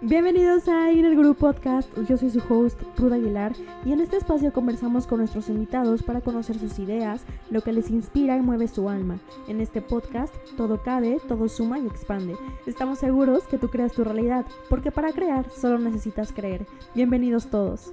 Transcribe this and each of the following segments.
Bienvenidos a Inner Group Podcast, yo soy su host, Ruda Aguilar, y en este espacio conversamos con nuestros invitados para conocer sus ideas, lo que les inspira y mueve su alma. En este podcast, todo cabe, todo suma y expande. Estamos seguros que tú creas tu realidad, porque para crear solo necesitas creer. Bienvenidos todos.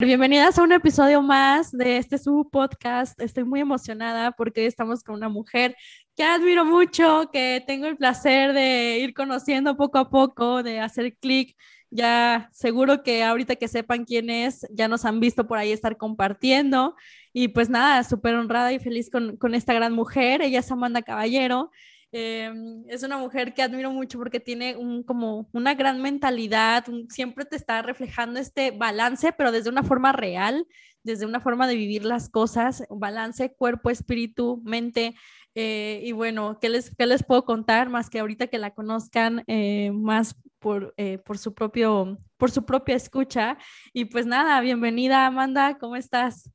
Bienvenidas a un episodio más de este su podcast. Estoy muy emocionada porque estamos con una mujer que admiro mucho, que tengo el placer de ir conociendo poco a poco, de hacer clic. Ya seguro que ahorita que sepan quién es, ya nos han visto por ahí estar compartiendo. Y pues nada, súper honrada y feliz con, con esta gran mujer. Ella es Amanda Caballero. Em, es una mujer que admiro mucho porque tiene un, como una gran mentalidad, siempre te está reflejando este balance, pero desde una forma real, desde una forma de vivir las cosas, balance cuerpo, espíritu, mente. Eh, y bueno, ¿qué les, ¿qué les puedo contar más que ahorita que la conozcan eh, más por, eh, por, su propio, por su propia escucha? Y pues nada, bienvenida Amanda, ¿cómo estás?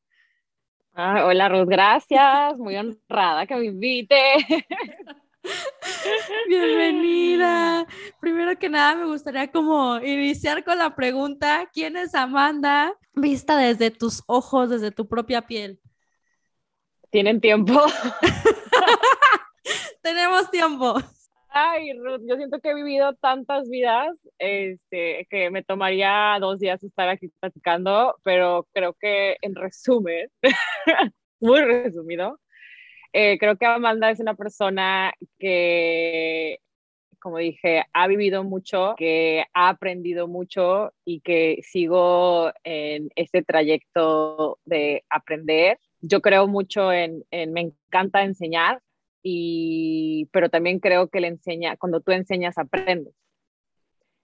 Ah, hola Ruth, gracias, muy honrada que me invite. Bienvenida. Primero que nada, me gustaría como iniciar con la pregunta, ¿quién es Amanda vista desde tus ojos, desde tu propia piel? ¿Tienen tiempo? Tenemos tiempo. Ay, Ruth, yo siento que he vivido tantas vidas este, que me tomaría dos días estar aquí platicando, pero creo que en resumen, muy resumido, eh, creo que Amanda es una persona que, como dije, ha vivido mucho, que ha aprendido mucho y que sigo en este trayecto de aprender. Yo creo mucho en, en me encanta enseñar, y, pero también creo que le enseña, cuando tú enseñas, aprendes.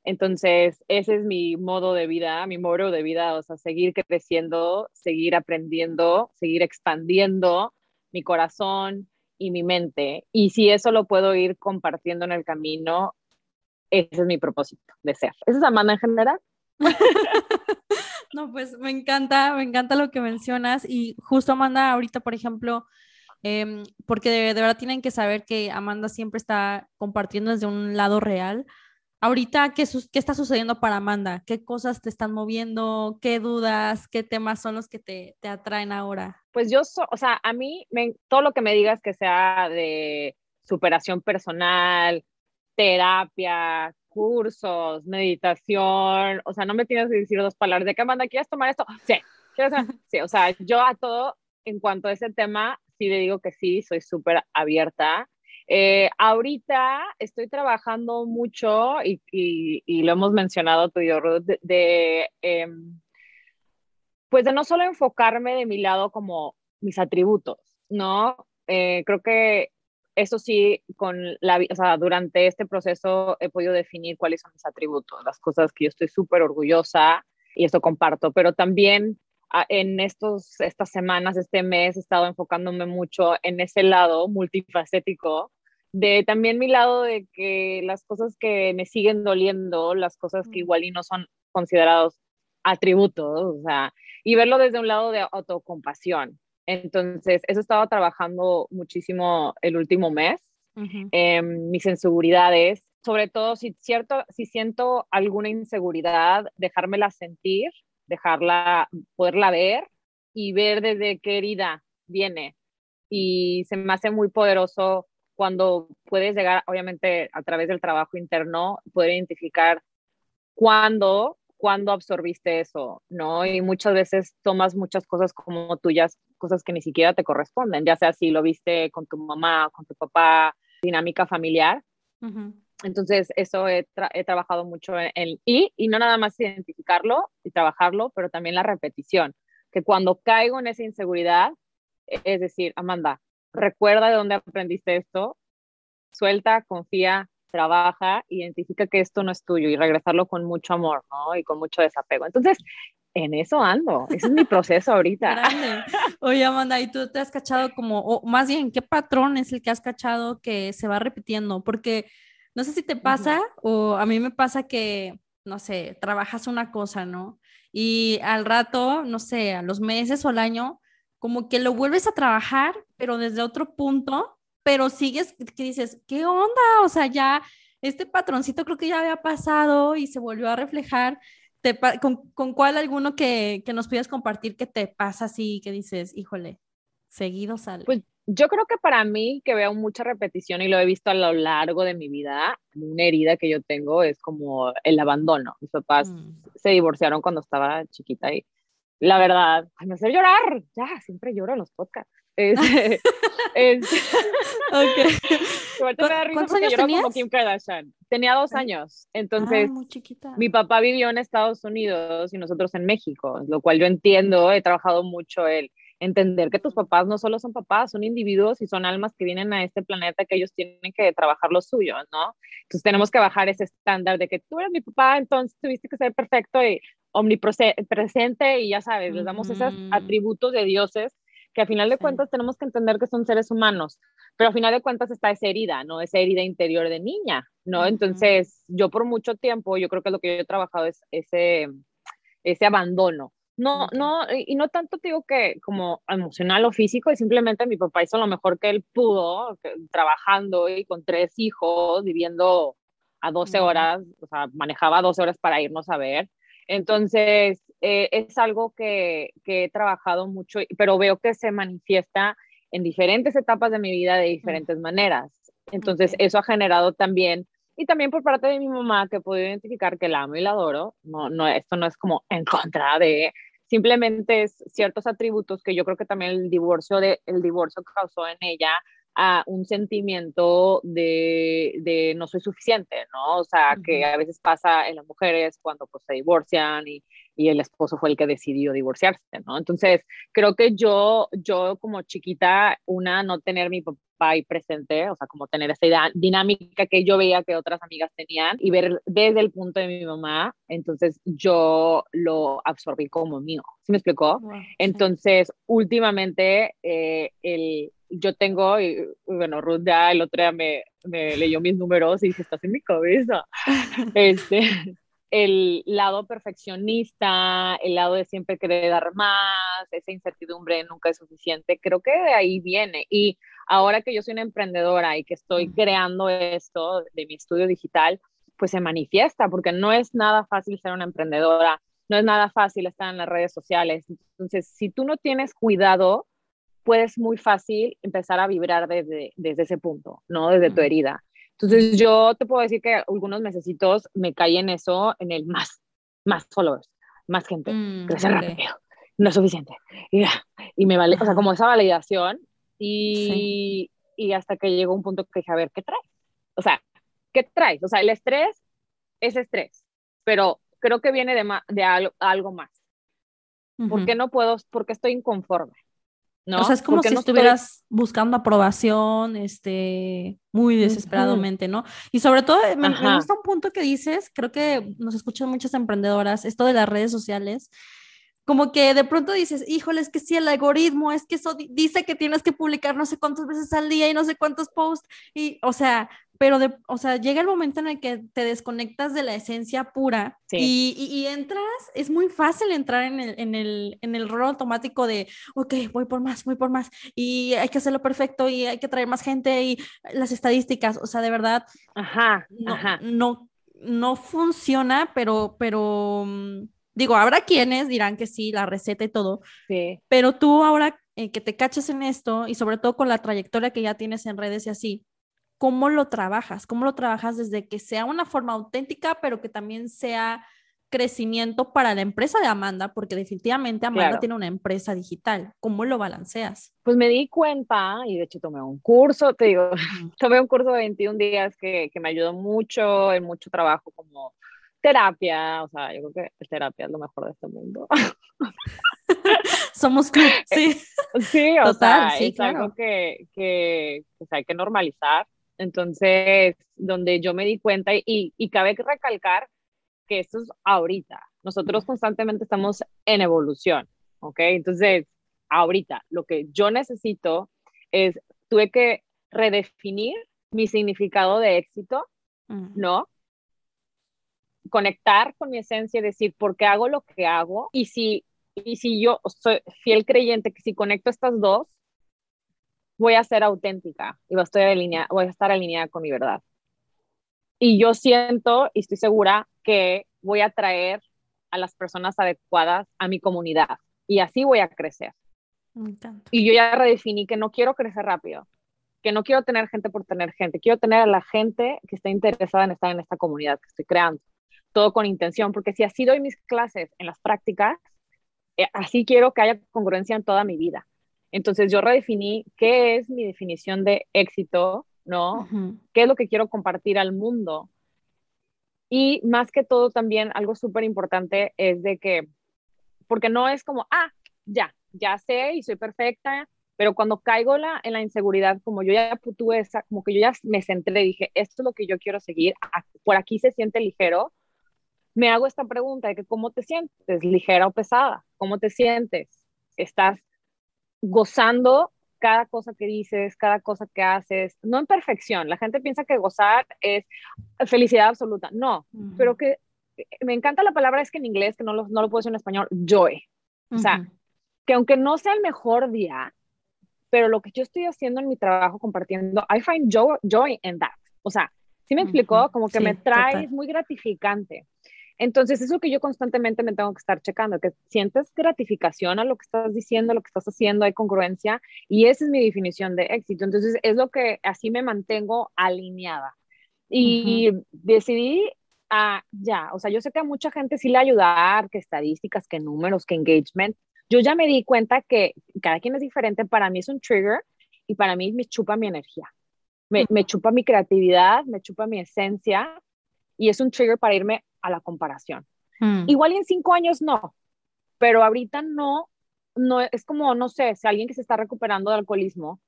Entonces, ese es mi modo de vida, mi modo de vida, o sea, seguir creciendo, seguir aprendiendo, seguir expandiendo mi corazón y mi mente. Y si eso lo puedo ir compartiendo en el camino, ese es mi propósito de ser. ¿Esa es Amanda en general? no, pues me encanta, me encanta lo que mencionas. Y justo Amanda, ahorita, por ejemplo, em, porque de, verdad tienen que saber que Amanda siempre está compartiendo desde un lado real. Ahorita, ¿qué, ¿qué, está sucediendo para Amanda? ¿Qué cosas te están moviendo? ¿Qué dudas? ¿Qué temas son los que te, te atraen ahora? Pues yo, o sea, a mí me, todo lo que me digas que sea de superación personal, terapia, cursos, meditación, o sea, no me tienes que decir dos palabras de qué manda, ¿quieres tomar esto? Sí, sí, o sea, yo a todo, en cuanto a ese tema, sí le digo que sí, soy súper abierta. Eh, ahorita estoy trabajando mucho y, y, lo hemos mencionado tú y yo, de, de em, pues de no solo enfocarme de mi lado como mis atributos, ¿no? Eh, creo que eso sí, con la, o sea, durante este proceso he podido definir cuáles son mis atributos, las cosas que yo estoy súper orgullosa y esto comparto, pero también en estos, estas semanas, este mes, he estado enfocándome mucho en ese lado multifacético, de también mi lado de que las cosas que me siguen doliendo, las cosas que igual y no son considerados atributos, o sea, y verlo desde un lado de autocompasión. Entonces, eso he estado trabajando muchísimo el último mes, mis inseguridades, sobre todo si, cierto, si siento alguna inseguridad, dejármela sentir, dejarla, poderla ver y ver desde qué herida viene. Y se me hace muy poderoso cuando puedes llegar, obviamente, a través del trabajo interno, poder identificar cuándo cuándo absorbiste eso, ¿no? Y muchas veces tomas muchas cosas como tuyas, cosas que ni siquiera te corresponden, ya sea si lo viste con tu mamá, con tu papá, dinámica familiar. Entonces, eso he, trabajado mucho en, y, y no nada más identificarlo y trabajarlo, pero también la repetición, que cuando caigo en esa inseguridad, es decir, Amanda, recuerda de dónde aprendiste esto, suelta, confía, trabaja, identifica que esto no es tuyo y regresarlo con mucho amor, ¿no? Y con mucho desapego. Entonces, en eso ando, ese es mi proceso ahorita. Grande. Oye, Amanda, ¿y tú te has cachado como, o más bien, qué patrón es el que has cachado que se va repitiendo? Porque no sé si te pasa o a mí me pasa que, no sé, trabajas una cosa, ¿no? Y al rato, no sé, a los meses o al año, como que lo vuelves a trabajar, pero desde otro punto, pero sigues, que dices, ¿qué onda? O sea, ya este patroncito creo que ya había pasado y se volvió a reflejar. con, con, cuál alguno que, que nos pudieras compartir que te pasa así, que dices, híjole, seguido sale? Pues yo creo que para mí, que veo mucha repetición y lo he visto a lo largo de mi vida, una herida que yo tengo es como el abandono. Mis papás mm. se divorciaron cuando estaba chiquita y la verdad, me hace llorar. Ya, siempre lloro en los podcasts. Es, es, okay. ¿Cuántos años tenías? Como Kim Kardashian. Tenía dos años. Entonces, ah, mi papá vivió en Estados Unidos y nosotros en México, lo cual yo entiendo, he trabajado mucho él entender que tus papás no solo son papás, son individuos y son almas que vienen a este planeta que ellos tienen que trabajar lo suyo, ¿no? Entonces tenemos que bajar ese estándar de que tú eres mi papá, entonces tuviste que ser perfecto y omnipresente y ya sabes, les damos esos atributos de dioses que a final de cuentas tenemos que entender que son seres humanos, pero a final de cuentas está esa herida, ¿no? Esa herida interior de niña, ¿no? Entonces, yo por mucho tiempo, yo creo que lo que yo he trabajado es ese, ese abandono, no, no, y no tanto digo que como emocional o físico, y simplemente mi papá hizo lo mejor que él pudo, trabajando y con tres hijos, viviendo a 12 horas, o sea, manejaba 12 horas para irnos a ver. Entonces, eh, es algo que, que, he trabajado mucho, pero veo que se manifiesta en diferentes etapas de mi vida de diferentes maneras. Entonces, eso ha generado también y también por parte de mi mamá, que puedo identificar que la amo y la adoro. No, no, esto no es como en contra de, simplemente es ciertos atributos que yo creo que también el divorcio, de, el divorcio causó en ella a un sentimiento de, de, no soy suficiente, ¿no? O sea, que a veces pasa en las mujeres cuando pues se divorcian y, y, el esposo fue el que decidió divorciarse, ¿no? Entonces, creo que yo, yo como chiquita, una, no tener mi papá ahí presente, o sea, como tener esa dinámica que yo veía que otras amigas tenían y ver desde el punto de mi mamá, entonces yo lo absorbí como mío, ¿sí me explicó? entonces, últimamente, eh, el, yo tengo, y, bueno, Ruth ya el otro día me, me leyó mis números y dice, estás en mi cabeza. este, el lado perfeccionista, el lado de siempre querer dar más, esa incertidumbre nunca es suficiente, creo que de ahí viene. Y ahora que yo soy una emprendedora y que estoy creando esto de mi estudio digital, pues se manifiesta, porque no es nada fácil ser una emprendedora, no es nada fácil estar en las redes sociales. Entonces, si tú no tienes cuidado, puedes muy fácil empezar a vibrar desde, desde ese punto, ¿no? Desde tu herida. Entonces yo te puedo decir que algunos mesecitos me caí en eso, en el más, más followers, más gente, mm, crecer rápido, no es suficiente. Y, y, me vale, o sea, como esa validación y, y hasta que llegó un punto que dije, a ver, ¿qué traes? O sea, ¿qué traes? O sea, el estrés es estrés, pero creo que viene de, de algo, algo más. ¿Por qué no puedo? Porque estoy inconforme. ¿No? O sea, es como si estuvieras buscando aprobación, este, muy desesperadamente, ¿no? Y sobre todo, me, me, gusta un punto que dices, creo que nos escuchan muchas emprendedoras, esto de las redes sociales, como que de pronto dices, híjole, es que sí, el algoritmo, es que eso dice que tienes que publicar no sé cuántas veces al día y no sé cuántos posts, y, o sea, pero, de, o sea, llega el momento en el que te desconectas de la esencia pura y, y, entras, es muy fácil entrar en el, en, el, en el rol automático de, ok, voy por más, voy por más, y hay que hacerlo perfecto y hay que traer más gente y las estadísticas, o sea, de verdad, ajá, no, ajá. no, no funciona, pero, pero, mm, digo, habrá quienes dirán que sí, la receta y todo, sí. pero tú ahora eh, que te cachas en esto y sobre todo con la trayectoria que ya tienes en redes y así, cómo lo trabajas, cómo lo trabajas desde que sea una forma auténtica, pero que también sea crecimiento para la empresa de Amanda, porque definitivamente Amanda tiene una empresa digital. ¿Cómo lo balanceas? Pues me di cuenta, y de hecho tomé un curso, te digo, tomé un curso de 21 días que, que me ayudó mucho, en mucho trabajo como terapia, o sea, yo creo que terapia es lo mejor de este mundo. Somos club, sí. Sí, o sea, es algo que, que hay que normalizar entonces, donde yo me di cuenta y, y cabe recalcar que esto es ahorita. Nosotros constantemente estamos en evolución, ¿ok? Entonces, ahorita, lo que yo necesito es, tuve que redefinir mi significado de éxito, ¿no? Conectar con mi esencia y decir por qué hago lo que hago. Y si, y si yo soy fiel creyente que si conecto estas dos, voy a ser auténtica y voy a, estar alineada, voy a estar alineada con mi verdad. Y yo siento y estoy segura que voy a traer a las personas adecuadas a mi comunidad y así voy a crecer. Y yo ya redefiní que no quiero crecer rápido, que no quiero tener gente por tener gente, quiero tener a la gente que está interesada en estar en esta comunidad que estoy creando, todo con intención, porque si así doy mis clases en las prácticas, eh, así quiero que haya congruencia en toda mi vida. Entonces yo redefiní qué es mi definición de éxito, ¿no? ¿Qué es lo que quiero compartir al mundo? Y más que todo también algo súper importante es de que, porque no es como, ah, ya, ya sé y soy perfecta, pero cuando caigo la, en la inseguridad, como yo ya tuve esa, como que yo ya me centré, dije, esto es lo que yo quiero seguir, por aquí se siente ligero, me hago esta pregunta de que cómo te sientes, ligera o pesada, cómo te sientes, estás gozando cada cosa que dices, cada cosa que haces, no en perfección. La gente piensa que gozar es felicidad absoluta. No, pero que eh, me encanta la palabra, es que en inglés, que no lo, no lo puedo decir en español, joy. O sea, que aunque no sea el mejor día, pero lo que yo estoy haciendo en mi trabajo compartiendo, I find joy, joy in that. O sea, ¿sí me explicó? Como que me trae, es muy gratificante. Entonces, eso que yo constantemente me tengo que estar checando, que sientes gratificación a lo que estás diciendo, a lo que estás haciendo, hay congruencia, y esa es mi definición de éxito. Entonces, es lo que así me mantengo alineada. Y decidí, ah, ya, o sea, yo sé que a mucha gente sí le ayudar, que estadísticas, que números, que engagement. Yo ya me di cuenta que cada quien es diferente, para mí es un trigger y para mí me chupa mi energía. Me, me chupa mi creatividad, me chupa mi esencia y es un trigger para irme a la comparación. Hmm. Igual en cinco años no, pero ahorita no, no, es como, no sé, si alguien que se está recuperando de alcoholismo,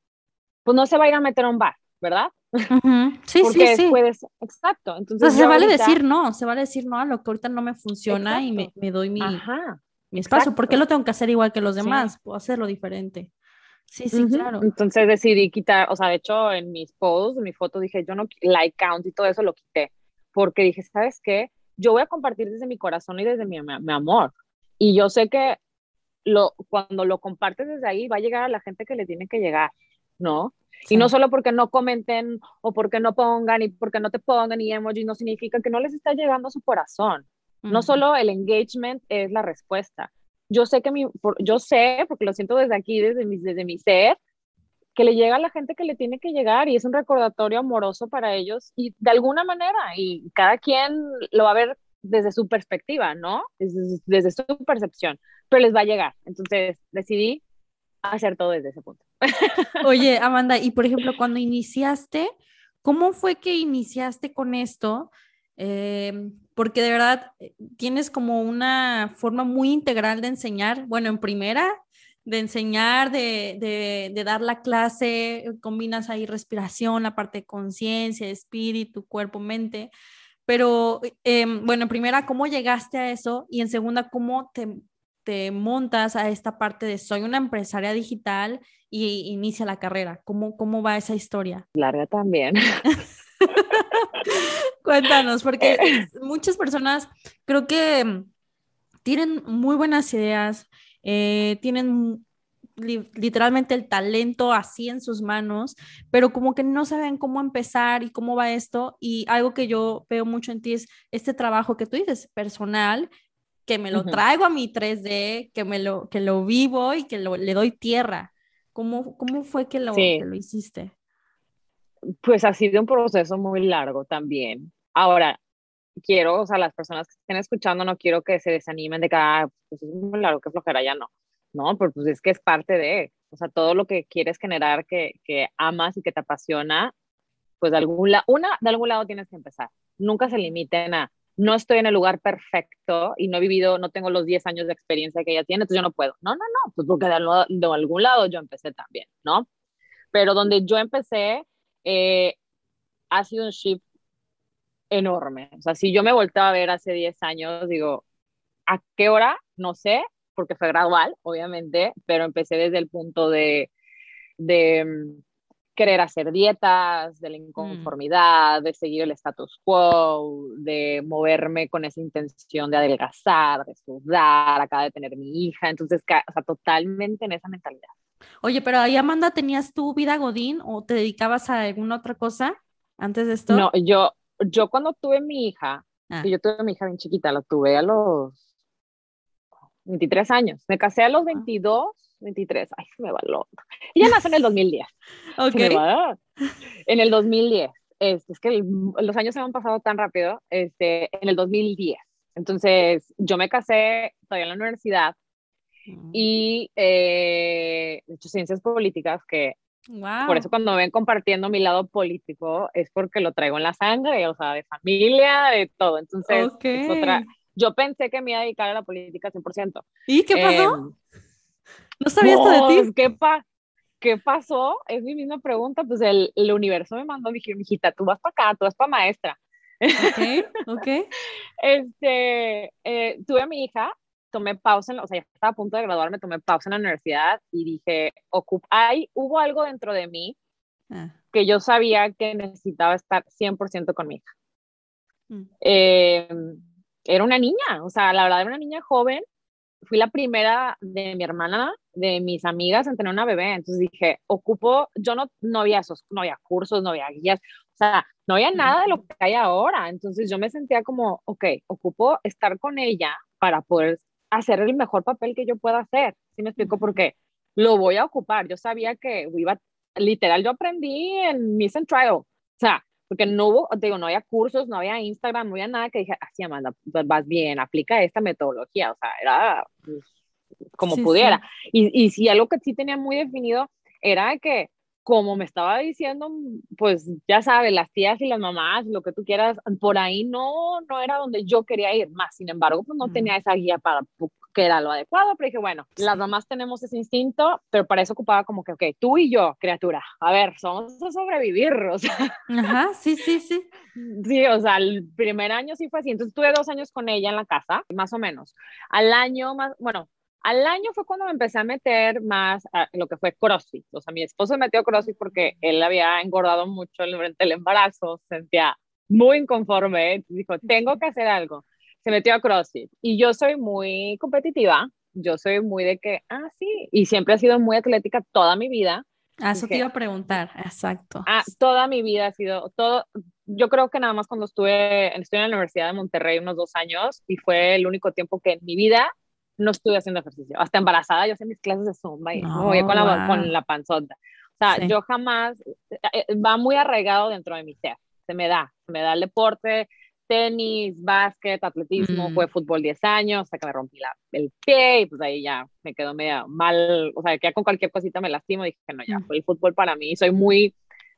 pues no se va a ir a meter a un bar, ¿verdad? Sí, sí, sí. Puedes, exacto. Entonces, se vale decir no, se vale decir no a lo que ahorita no me funciona y me, me, doy mi, mi espacio. ¿Por qué lo tengo que hacer igual que los demás? Puedo hacerlo diferente. Sí, sí, claro. Entonces decidí quitar, o sea, de hecho en mis posts, en mi foto dije, yo no, like count y todo eso lo quité, porque dije, ¿sabes qué? yo voy a compartir desde mi corazón y desde mi, mi, amor. Y yo sé que lo, cuando lo compartes desde ahí va a llegar a la gente que le tiene que llegar, ¿no? Y no solo porque no comenten o porque no pongan y porque no te pongan y emojis, no significa que no les está llegando a su corazón. No solo el engagement es la respuesta. Yo sé que mi, yo sé, porque lo siento desde aquí, desde mi, desde mi ser, que le llega a la gente que le tiene que llegar y es un recordatorio amoroso para ellos y de alguna manera, y cada quien lo va a ver desde su perspectiva, ¿no? Desde, su percepción, pero les va a llegar. Entonces decidí hacer todo desde ese punto. Oye, Amanda, y por ejemplo, cuando iniciaste, ¿cómo fue que iniciaste con esto? Eh, porque de verdad eh, tienes como una forma muy integral de enseñar. Bueno, en primera, de enseñar, de, de, dar la clase, combinas ahí respiración, la parte de conciencia, espíritu, cuerpo, mente. Pero, em, bueno, en primera, ¿cómo llegaste a eso? Y en segunda, ¿cómo te, te montas a esta parte de soy una empresaria digital y inicia la carrera? ¿Cómo, cómo va esa historia? Larga también. Cuéntanos, porque muchas personas creo que tienen muy buenas ideas, eh, tienen literalmente el talento así en sus manos, pero como que no saben cómo empezar y cómo va esto. Y algo que yo veo mucho en ti es este trabajo que tú dices, personal, que me lo traigo a mi 3D, que, me lo, que lo vivo y que le doy tierra. ¿Cómo, cómo fue que lo, que lo hiciste? Pues ha sido un proceso muy largo también. Ahora, quiero, o sea, las personas que estén escuchando, no quiero que se desanimen de que, ah, pues es muy largo, que flojera, ya no. No, pero pues es que es parte de, o sea, todo lo que quieres generar, que, que amas y que te apasiona, pues de algún, lado, una, de algún lado tienes que empezar. Nunca se limiten a, no estoy en el lugar perfecto y no he vivido, no tengo los 10 años de experiencia que ella tiene, entonces yo no puedo. No, no, no, pues porque de, de algún lado yo empecé también, ¿no? Pero donde yo empecé, eh, ha sido un shift enorme. O sea, si yo me volteaba a ver hace 10 años, digo, ¿a qué hora? No sé, porque fue gradual, obviamente, pero empecé desde el punto de, de mm, querer hacer dietas, de la mm. inconformidad, de seguir el status quo, de moverme con esa intención de adelgazar, de sudar, acaba de tener mi hija, entonces, o sea, totalmente en esa mentalidad. Oye, pero ahí Amanda, ¿tenías tu vida Godín o te dedicabas a alguna otra cosa antes de esto? No, yo, yo cuando tuve mi hija, ah. yo tuve mi hija bien chiquita, la tuve a los 23 años. Me casé a los 22, ah. 23. Ay, se me va lo. Y ya nació en el 2010. ok. En el 2010. Este, es que los años se han pasado tan rápido. Este, en el 2010. Entonces, yo me casé todavía en la universidad mm. y eh, he hecho ciencias políticas que por eso cuando ven compartiendo mi lado político es porque lo traigo en la sangre, o sea, de familia, de todo. Entonces, otra, yo pensé que me iba a dedicar a la política 100%. ¿Y qué pasó? Em, ¿No sabías esto de ti? ¿Qué, pa ¿Qué pasó? Es mi misma pregunta. Pues el, el universo me mandó, me dijo, hijita, tú vas para acá, tú vas para maestra. Ok, ok. este, eh, tuve a mi hija, tomé pausa, o sea, ya estaba a punto de graduarme, tomé pausa en la universidad y dije, hay, hubo algo dentro de mí ah. que yo sabía que necesitaba estar 100% con mi hija. Mm. Em, era una niña, o sea, la verdad era una niña joven. Fui la primera de mi hermana, de mis amigas en tener una bebé. Entonces dije, ocupo, yo no, no había esos, no había cursos, no había guías, o sea, no había nada de lo que hay ahora. Entonces yo me sentía como, ok, ocupo estar con ella para poder hacer el mejor papel que yo pueda hacer. ¿Sí me explico? Porque lo voy a ocupar. Yo sabía que iba, literal, yo aprendí en Miss and Trial. O sea, porque no hubo, digo, no había cursos, no había Instagram, no había nada que dije, así, Amanda, pues, vas bien, aplica esta metodología, o sea, era pues, como pudiera. Y, y si algo que sí tenía muy definido era que como me estaba diciendo, pues ya sabes, las tías y las mamás, lo que tú quieras, por ahí no, no era donde yo quería ir, más sin embargo, pues no tenía esa guía para que era lo adecuado, pero dije, bueno, las mamás tenemos ese instinto, pero para eso ocupaba como que, ok, tú y yo, criatura, a ver, somos a sobrevivir, o sea. Ajá, sí, sí, sí. Sí, o sea, el primer año sí fue así, entonces tuve dos años con ella en la casa, más o menos. Al año más, bueno, al año fue cuando me empecé a meter más a lo que fue CrossFit. O sea, mi esposo me metió a CrossFit porque él había engordado mucho durante el embarazo, sentía muy inconforme, dijo, tengo que hacer algo. Se metió a CrossFit. Y yo soy muy competitiva, yo soy muy de que, ah, sí, y siempre he sido muy atlética toda mi vida. Ah, eso te iba a preguntar, exacto. Ah, toda mi vida ha sido, todo, yo creo que nada más cuando estuve, estuve en la Universidad de Monterrey unos dos años y fue el único tiempo que en mi vida no estuve haciendo ejercicio. Hasta embarazada yo hacía mis clases de zumba y no, con, la, con la panzota. O sea, yo jamás, eh, eh, va muy arraigado dentro de mi ser. Se me da, se me da el deporte, tenis, básquet, atletismo, fue fútbol 10 años, hasta que me rompí la, el pie y pues ahí ya me quedó medio mal, o sea, que con cualquier cosita me lastimo, dije que no, ya, fue el fútbol para mí, soy muy,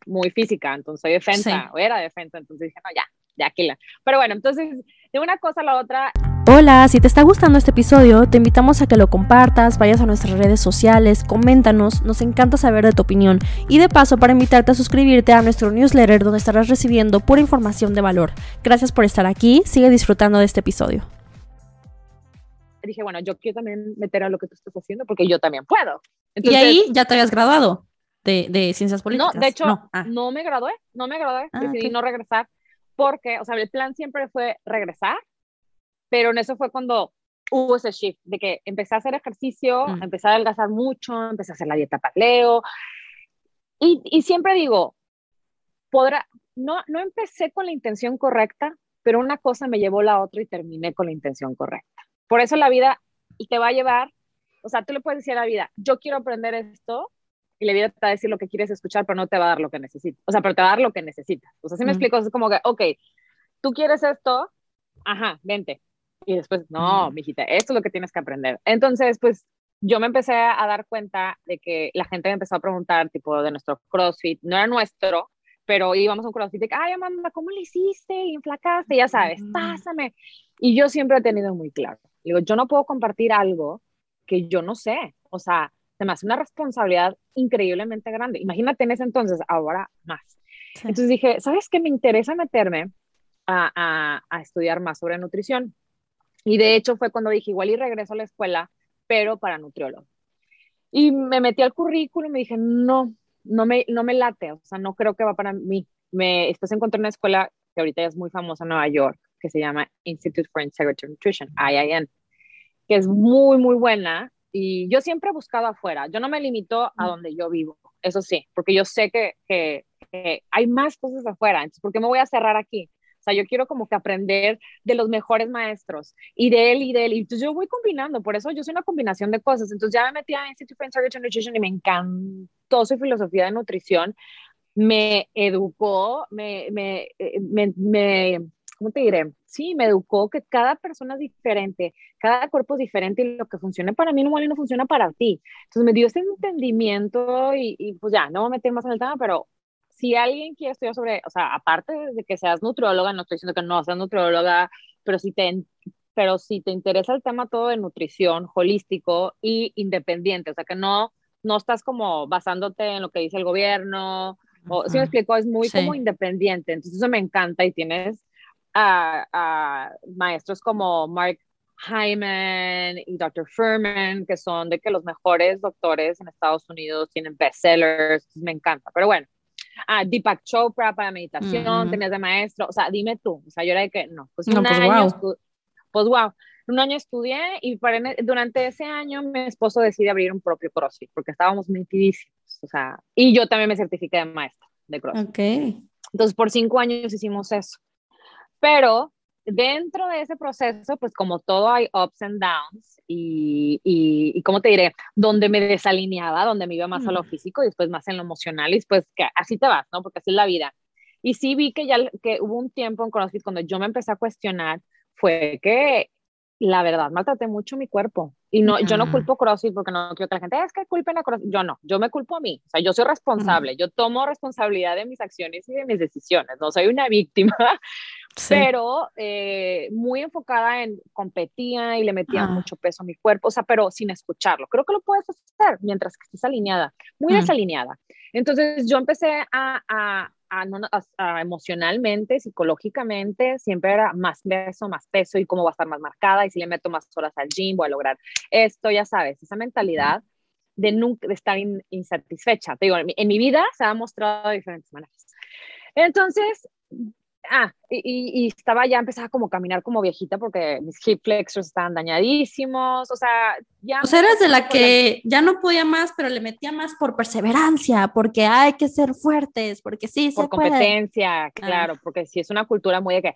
muy física, entonces soy defensa, o era defensa, entonces dije, no, ya, ya la. Pero bueno, entonces, de una cosa a la otra, Hola, si te está gustando este episodio, te invitamos a que lo compartas, vayas a nuestras redes sociales, coméntanos, nos encanta saber de tu opinión y de paso para invitarte a suscribirte a nuestro newsletter donde estarás recibiendo pura información de valor. Gracias por estar aquí, sigue disfrutando de este episodio. Dije, bueno, yo quiero también meter a lo que tú estás haciendo porque yo también puedo. y ahí ya te habías graduado de, ciencias políticas. No, de hecho, no, ah. me gradué, no me gradué, ah, decidí no regresar porque, o sea, el plan siempre fue regresar pero en eso fue cuando hubo ese shift de que empecé a hacer ejercicio, mm. empecé a adelgazar mucho, empecé a hacer la dieta paleo. Y, y siempre digo, podrá, no, no empecé con la intención correcta, pero una cosa me llevó la otra y terminé con la intención correcta. Por eso la vida y te va a llevar, o sea, tú le puedes decir a la vida, yo quiero aprender esto, y la vida te va a decir lo que quieres escuchar, pero no te va a dar lo que necesitas. O sea, pero te va a dar lo que necesitas. O sea, si me mm. explico, es como que, ok, tú quieres esto, ajá, vente, y después, no, mijita, esto es lo que tienes que aprender. Entonces, pues yo me empecé a dar cuenta de que la gente me empezó a preguntar, tipo, de nuestro CrossFit, no era nuestro, pero íbamos a un CrossFit de, ay, Amanda, ¿cómo le hiciste? Inflacaste, ya sabes, pásame. Y yo siempre he tenido muy claro, digo, yo no puedo compartir algo que yo no sé, o sea, se me hace una responsabilidad increíblemente grande. Imagínate en ese entonces, ahora más. Entonces dije, ¿sabes qué? Me interesa meterme a, a, a estudiar más sobre nutrición. Y de hecho fue cuando dije, igual y regreso a la escuela, pero para nutriólogo. Y me metí al currículum y me dije, no, no me, no me late, o sea, no creo que va para mí. Me, después encontré una escuela que ahorita es muy famosa en Nueva York, que se llama Institute for Integrative Nutrition, IIN, que es muy, muy buena. y yo siempre he buscado afuera, yo no me limito a donde yo vivo, eso sí, porque yo sé que, que, hay más cosas afuera, entonces, ¿por qué me voy a cerrar aquí? Sea, yo quiero como que aprender de los mejores maestros y de él y de él. Y entonces yo voy combinando, por eso yo soy una combinación de cosas. Entonces ya me metí a Institute for Integrative Nutrition y me encantó su filosofía de nutrición. Me educó, me, me, eh, me, me ¿cómo te diré? Sí, me educó que cada persona es diferente, cada cuerpo es diferente y lo que funcione para mí no, no funciona para ti. Entonces me dio ese entendimiento y, pues ya, no voy a meter más en el tema, pero si alguien quiere estudiar sobre, o sea, aparte de que seas nutrióloga, no estoy diciendo que no seas nutrióloga, pero si te, pero si te interesa el tema todo de nutrición, holístico y independiente, o sea, que no, no estás como basándote en lo que dice el gobierno, o si me explico, es muy como independiente, entonces eso me encanta y tienes a, maestros como Mark Hyman y Dr. Furman, que son de que los mejores doctores en Estados Unidos tienen bestsellers, me encanta. Pero bueno, ah, Deepak Chopra para meditación, tenías de maestro, o sea, dime tú, o sea, yo era de que no, pues un pues año, pues wow, un año estudié y durante ese año mi esposo decide abrir un propio CrossFit porque estábamos metidísimos, o sea, y yo también me certifiqué de maestra de CrossFit. Ok. Entonces, por cinco años hicimos eso. Pero dentro de ese proceso, pues como todo hay ups and downs y, y, y ¿cómo te diré? Donde me desalineaba, donde me iba más a lo físico y después más en lo emocional y después que así te vas, ¿no? Porque así es la vida. Y sí vi que ya que hubo un tiempo en CrossFit cuando yo me empecé a cuestionar, fue que la verdad maltraté mucho mi cuerpo. Y no, yo no culpo CrossFit porque no quiero que la gente, es que culpen a CrossFit. Yo no, yo me culpo a mí. O sea, yo soy responsable, yo tomo responsabilidad de mis acciones y de mis decisiones. No soy una víctima, pero eh, muy enfocada en competía y le metía mucho peso a mi cuerpo, o sea, pero sin escucharlo. Creo que lo puedes hacer mientras que estés alineada, muy desalineada. Entonces yo empecé a, a, a, emocionalmente, psicológicamente, siempre era más peso, más peso y cómo va a estar más marcada y si le meto más horas al gym voy a lograr esto, ya sabes, esa mentalidad de nunca de estar insatisfecha. Te digo, en mi, en mi vida se ha mostrado de diferentes maneras. Entonces, ah, y, estaba ya, empezaba como a caminar como viejita porque mis hip flexors estaban dañadísimos, o sea, ya... O sea, eras de la que ya no podía más, pero le metía más por perseverancia, porque hay que ser fuertes, porque sí, por competencia, claro, porque si es una cultura muy de que,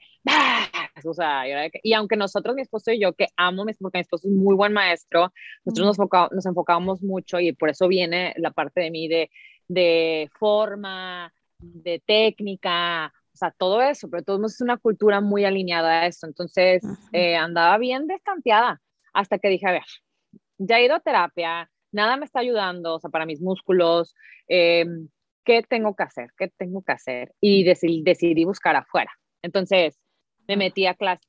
o sea, y aunque nosotros, mi esposo y yo, que amo, porque mi esposo es muy buen maestro, nosotros nos, enfocamos, nos enfocábamos mucho y por eso viene la parte de mí de, de forma, de técnica, sea, todo eso, pero todos es una cultura muy alineada a eso. Entonces, eh, andaba bien descanteada hasta que dije, a ver, ya he ido a terapia, nada me está ayudando, o sea, para mis músculos, eh, ¿qué tengo que hacer? ¿Qué tengo que hacer? Y decidí, decidí buscar afuera. Entonces, me metí a clases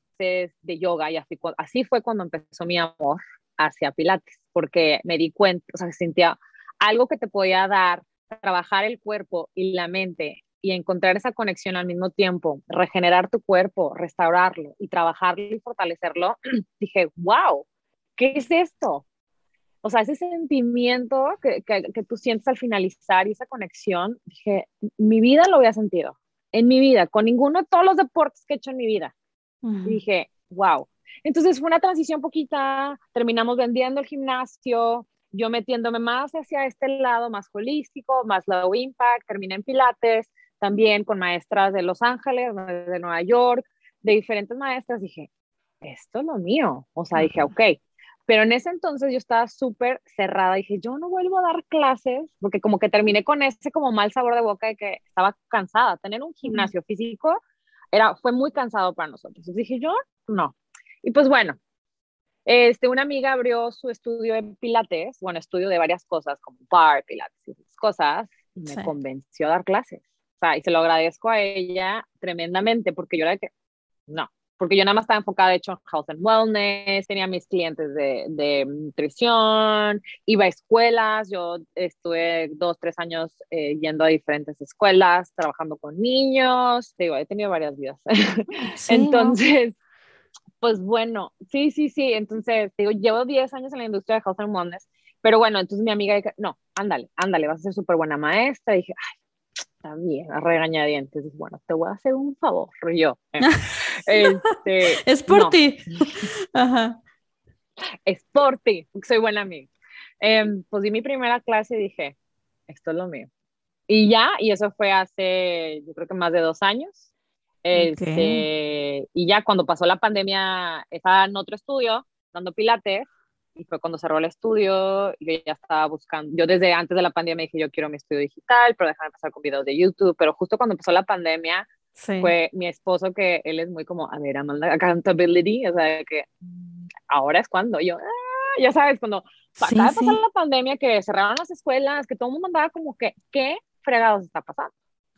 de yoga y así, así fue cuando empezó mi amor hacia Pilates, porque me di cuenta, o sea, sentía algo que te podía dar, trabajar el cuerpo y la mente y encontrar esa conexión al mismo tiempo, regenerar tu cuerpo, restaurarlo y trabajarlo y fortalecerlo, dije, wow, ¿qué es esto? O sea, ese sentimiento que, que, tú sientes al finalizar y esa conexión, dije, mi vida lo había sentido, en mi vida, con ninguno de todos los deportes que he hecho en mi vida. dije, wow. Entonces fue una transición poquita, terminamos vendiendo el gimnasio, yo metiéndome más hacia este lado, más holístico, más low impact, terminé en Pilates, también con maestras de Los Ángeles, de Nueva York, de diferentes maestras, dije, esto es lo mío. O sea, dije, ok. Pero en ese entonces yo estaba súper cerrada. Dije, yo no vuelvo a dar clases, porque como que terminé con ese como mal sabor de boca de que estaba cansada. Tener un gimnasio físico era, fue muy cansado para nosotros. Entonces dije, yo no. Y pues bueno, este, una amiga abrió su estudio de pilates, bueno, estudio de varias cosas, como bar, pilates y esas cosas, y me convenció a dar clases sea, y se lo agradezco a ella tremendamente porque yo era que, no, porque yo nada más estaba enfocada, de hecho, en health and wellness, tenía mis clientes de, de nutrición, iba a escuelas, yo estuve dos, tres años eh, yendo a diferentes escuelas, trabajando con niños, digo, he tenido varias vidas. entonces, pues bueno, sí, sí, sí, entonces, digo, llevo 10 años en la industria de health and wellness, pero bueno, entonces mi amiga no, ándale, ándale, vas a ser súper buena maestra, y dije, ay, también, a regañadientes. Bueno, te voy a hacer un favor, yo. este, es por ti. Es por ti, soy buena amiga. Em, pues di mi primera clase y dije, esto es lo mío. Y ya, y eso fue hace, yo creo que más de dos años. Este, Y ya cuando pasó la pandemia, estaba en otro estudio dando pilates y fue cuando cerró el estudio, yo ya estaba buscando, yo desde antes de la pandemia dije, yo quiero mi estudio digital, pero déjame pasar con videos de YouTube, pero justo cuando empezó la pandemia, fue mi esposo que él es muy como, a ver, Amanda, accountability, o sea, que mm, ahora es cuando yo, ah", ya sabes, cuando sí, acaba de pasar la pandemia, que cerraron las escuelas, que todo el mundo andaba como que, ¿qué fregados está pasando?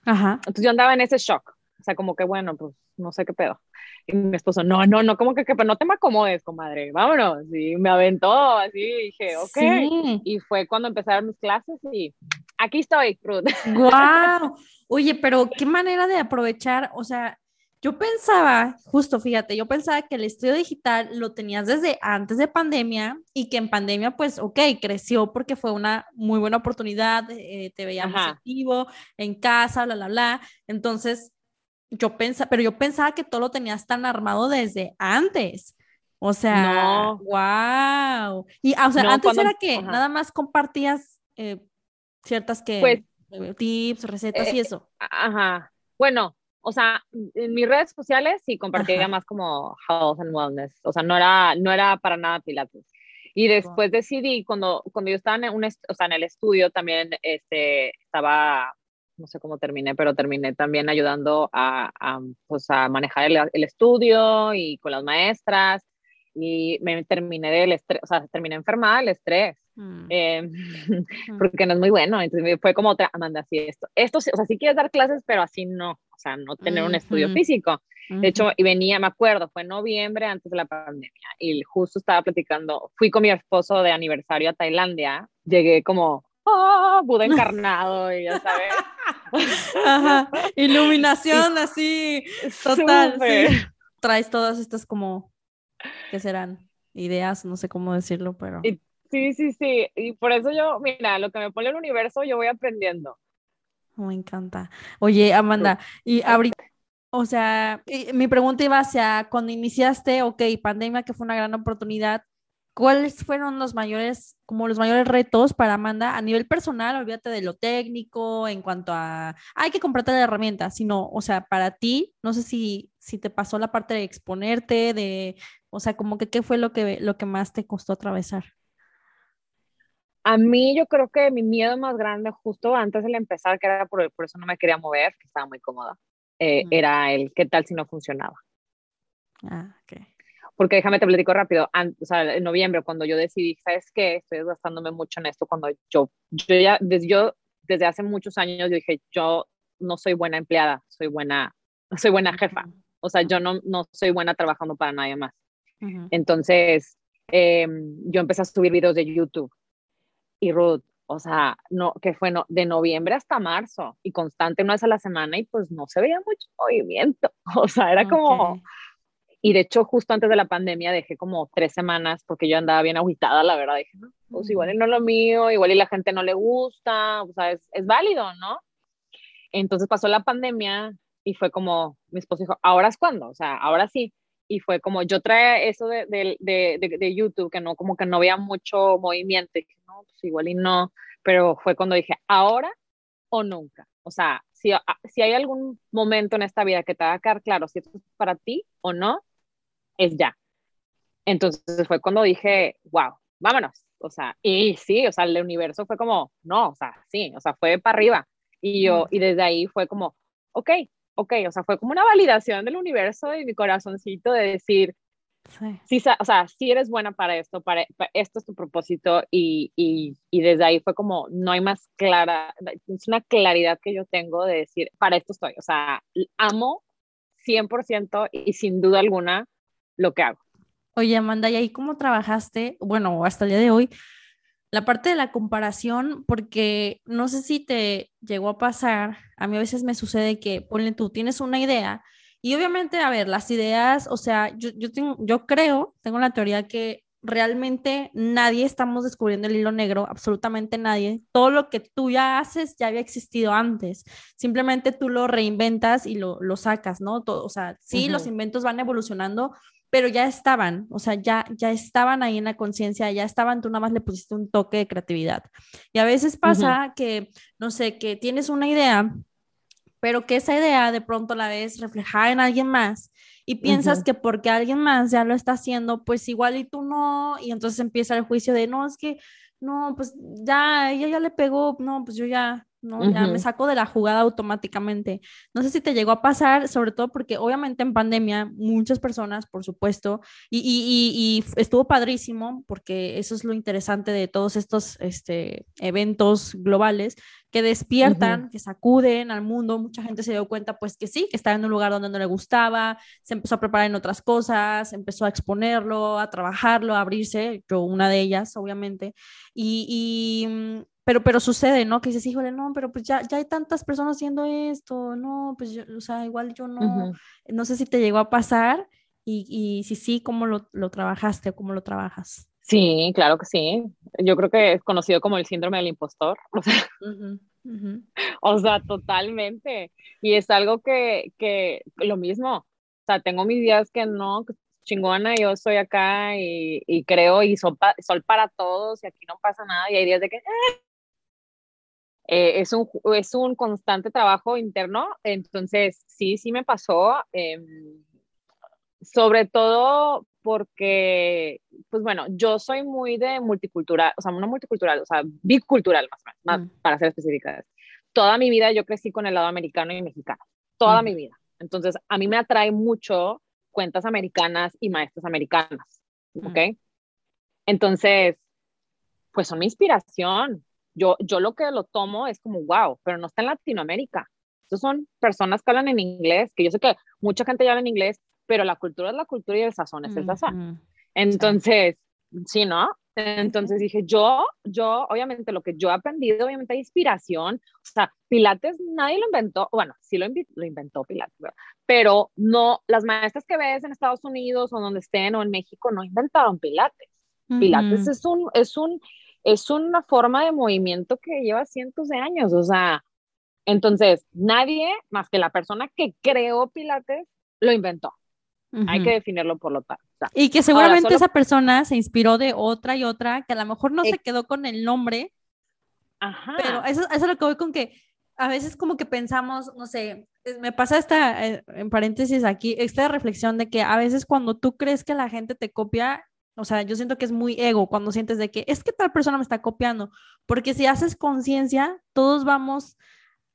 Ajá. Entonces yo andaba en ese shock, o sea, como que bueno, pues no sé qué pedo. Y mi esposo, no, no, no, como que, que no te me acomodes, comadre, vámonos. Y me aventó así, dije, ok. Y fue cuando empezaron mis clases y aquí estoy, Ruth. ¡Wow! Oye, pero qué manera de aprovechar, o sea, yo pensaba, justo fíjate, yo pensaba que el estudio digital lo tenías desde antes de pandemia y que en pandemia, pues, ok, creció porque fue una muy buena oportunidad, eh, te veíamos activo en casa, bla, bla, bla. Entonces, yo pensaba, pero yo pensaba que todo lo tenías tan armado desde antes. O sea, wow. Y, o sea, antes era que nada más compartías eh, ciertas que pues, eh, tips, recetas y eh, eso. Ajá. Bueno, o sea, en mis redes sociales sí compartía más como health and wellness. O sea, no era, no era para nada pilates. Y después decidí, cuando, cuando yo estaba en, un o sea, en el estudio, también este, estaba no sé cómo terminé, pero terminé también ayudando a, a, pues a manejar el, el, estudio y con las maestras y me terminé del estrés, o sea, terminé enfermada del estrés. Mm. Eh, porque no es muy bueno, entonces fue como otra, Amanda, así esto, esto, o sea, sí quieres dar clases, pero así no, o sea, no tener un estudio físico. De hecho, y venía, me acuerdo, fue en noviembre antes de la pandemia, y justo estaba platicando, fui con mi esposo de aniversario a Tailandia, llegué como ¡oh! Buda encarnado, y ya sabes. Ajá. Iluminación así, total. Sí. Traes todas estas como, ¿qué serán? Ideas, no sé cómo decirlo, pero... sí, sí, sí. Y por eso yo, mira, lo que me pone el universo, yo voy aprendiendo. Me encanta. Oye, Amanda, y ahorita, o sea, mi pregunta iba hacia cuando iniciaste, ok, pandemia, que fue una gran oportunidad, ¿Cuáles fueron los mayores, como los mayores retos para Amanda a nivel personal? Olvídate de lo técnico, en cuanto a, hay que comprarte la herramienta, sino, o sea, para ti, no sé si, si te pasó la parte de exponerte, de, o sea, como que qué fue lo que, lo que más te costó atravesar. A mí yo creo que mi miedo más grande justo antes de empezar, que era por, por eso no me quería mover, que estaba muy cómoda, eh, era el qué tal si no funcionaba. Ah, ok porque déjame te platico rápido, o sea, en noviembre cuando yo decidí, ¿sabes qué? Estoy desgastándome mucho en esto, cuando yo, yo ya, desde, yo, desde hace muchos años yo dije, yo no soy buena empleada, soy buena, soy buena jefa, o sea, yo no, no soy buena trabajando para nadie más. Entonces, em, yo empecé a subir videos de YouTube. Y Ruth, o sea, no, que fue no, de noviembre hasta marzo y constante una vez a la semana y pues no se veía mucho movimiento, o sea, era como y de hecho, justo antes de la pandemia dejé como tres semanas porque yo andaba bien agitada, la verdad. Dije, no, pues igual y no es lo mío, igual y la gente no le gusta, o sea, es, es válido, ¿no? Entonces pasó la pandemia y fue como, mi esposo dijo, ¿ahora es cuando? O sea, ahora sí. Y fue como, yo traía eso de, de, de, de, YouTube, que no, como que no había mucho movimiento. Y dije, no, pues igual y no. Pero fue cuando dije, ¿ahora o nunca? O sea, si, si hay algún momento en esta vida que te va a quedar claro si esto es para ti o no, es ya. Entonces fue cuando dije, wow, vámonos. O sea, y sí, o sea, el universo fue como, no, o sea, sí, o sea, fue para arriba. Y yo, y desde ahí fue como, ok, ok, o sea, fue como una validación del universo y mi corazoncito de decir, sí. o sea, sí eres buena para esto, para, esto es tu propósito y, y, y, desde ahí fue como, no hay más clara, es una claridad que yo tengo de decir, para esto estoy, o sea, amo 100% y sin duda alguna lo que hago. Oye, Amanda, ¿y ahí cómo trabajaste? Bueno, hasta el día de hoy, la parte de la comparación, porque no sé si te llegó a pasar, a mí a veces me sucede que, ponle tú, tienes una idea y obviamente, a ver, las ideas, o sea, yo, yo, tengo, yo creo, tengo la teoría que realmente nadie estamos descubriendo el hilo negro, absolutamente nadie. Todo lo que tú ya haces ya había existido antes. Simplemente tú lo reinventas y lo, lo sacas, ¿no? Todo, o sea, sí, los inventos van evolucionando, pero ya estaban, o sea, ya, ya estaban ahí en la conciencia, ya estaban, tú nada más le pusiste un toque de creatividad. Y a veces pasa que, no sé, que tienes una idea, pero que esa idea de pronto la ves reflejada en alguien más y piensas que porque alguien más ya lo está haciendo, pues igual y tú no, y entonces empieza el juicio de, no, es que, no, pues ya, ella ya le pegó, no, pues yo ya, ¿no? Ya me saco de la jugada automáticamente. No sé si te llegó a pasar, sobre todo porque obviamente en pandemia muchas personas, por supuesto, y, y, y, estuvo padrísimo porque eso es lo interesante de todos estos este, eventos globales que despiertan, que sacuden al mundo. Mucha gente se dio cuenta pues que sí, que estaba en un lugar donde no le gustaba, se empezó a preparar en otras cosas, empezó a exponerlo, a trabajarlo, a abrirse, yo una de ellas, obviamente. y, y pero, pero sucede, ¿no? Que dices, híjole, no, pero pues ya, ya hay tantas personas haciendo esto, no, pues yo, o sea, igual yo no, no sé si te llegó a pasar y, y si sí, ¿cómo lo, lo, trabajaste o cómo lo trabajas? Sí, claro que sí. Yo creo que es conocido como el síndrome del impostor. O sea, o sea totalmente. Y es algo que, que, lo mismo, o sea, tengo mis días que no, chingona, yo estoy acá y, y creo y sol, sol, para todos y aquí no pasa nada y hay días de que, eh, eh, es, un, es un constante trabajo interno, entonces sí, sí me pasó, em, sobre todo porque, pues bueno, yo soy muy de multicultural, o sea, no multicultural, o sea, bicultural más o menos, más, mm. para ser específica. Toda mi vida yo crecí con el lado americano y mexicano, toda mm. mi vida. Entonces, a mí me atrae mucho cuentas americanas y maestras americanas, ¿ok? Mm. Entonces, pues son mi inspiración. Yo, yo lo que lo tomo es como, wow, pero no está en Latinoamérica. Estos son personas que hablan en inglés, que yo sé que mucha gente ya habla en inglés, pero la cultura es la cultura y el sazón es el sazón. Entonces, sí, ¿no? Entonces dije, yo, yo, obviamente lo que yo he aprendido, obviamente hay inspiración, o sea, Pilates nadie lo inventó, bueno, sí lo, lo inventó Pilates, pero no, las maestras que ves en Estados Unidos o donde estén o en México no inventaron Pilates. Pilates es un, es un, es una forma de movimiento que lleva cientos de años, o sea, entonces nadie más que la persona que creó Pilates lo inventó. Hay que definirlo por lo tanto. y que seguramente esa persona se inspiró de otra y otra, que a lo mejor no se quedó con el nombre, Ajá. pero eso, eso es lo que voy con que a veces como que pensamos, no sé, me pasa esta, eh, en paréntesis aquí, esta reflexión de que a veces cuando tú crees que la gente te copia, o sea, yo siento que es muy ego cuando sientes de que es que tal persona me está copiando, porque si haces conciencia, todos vamos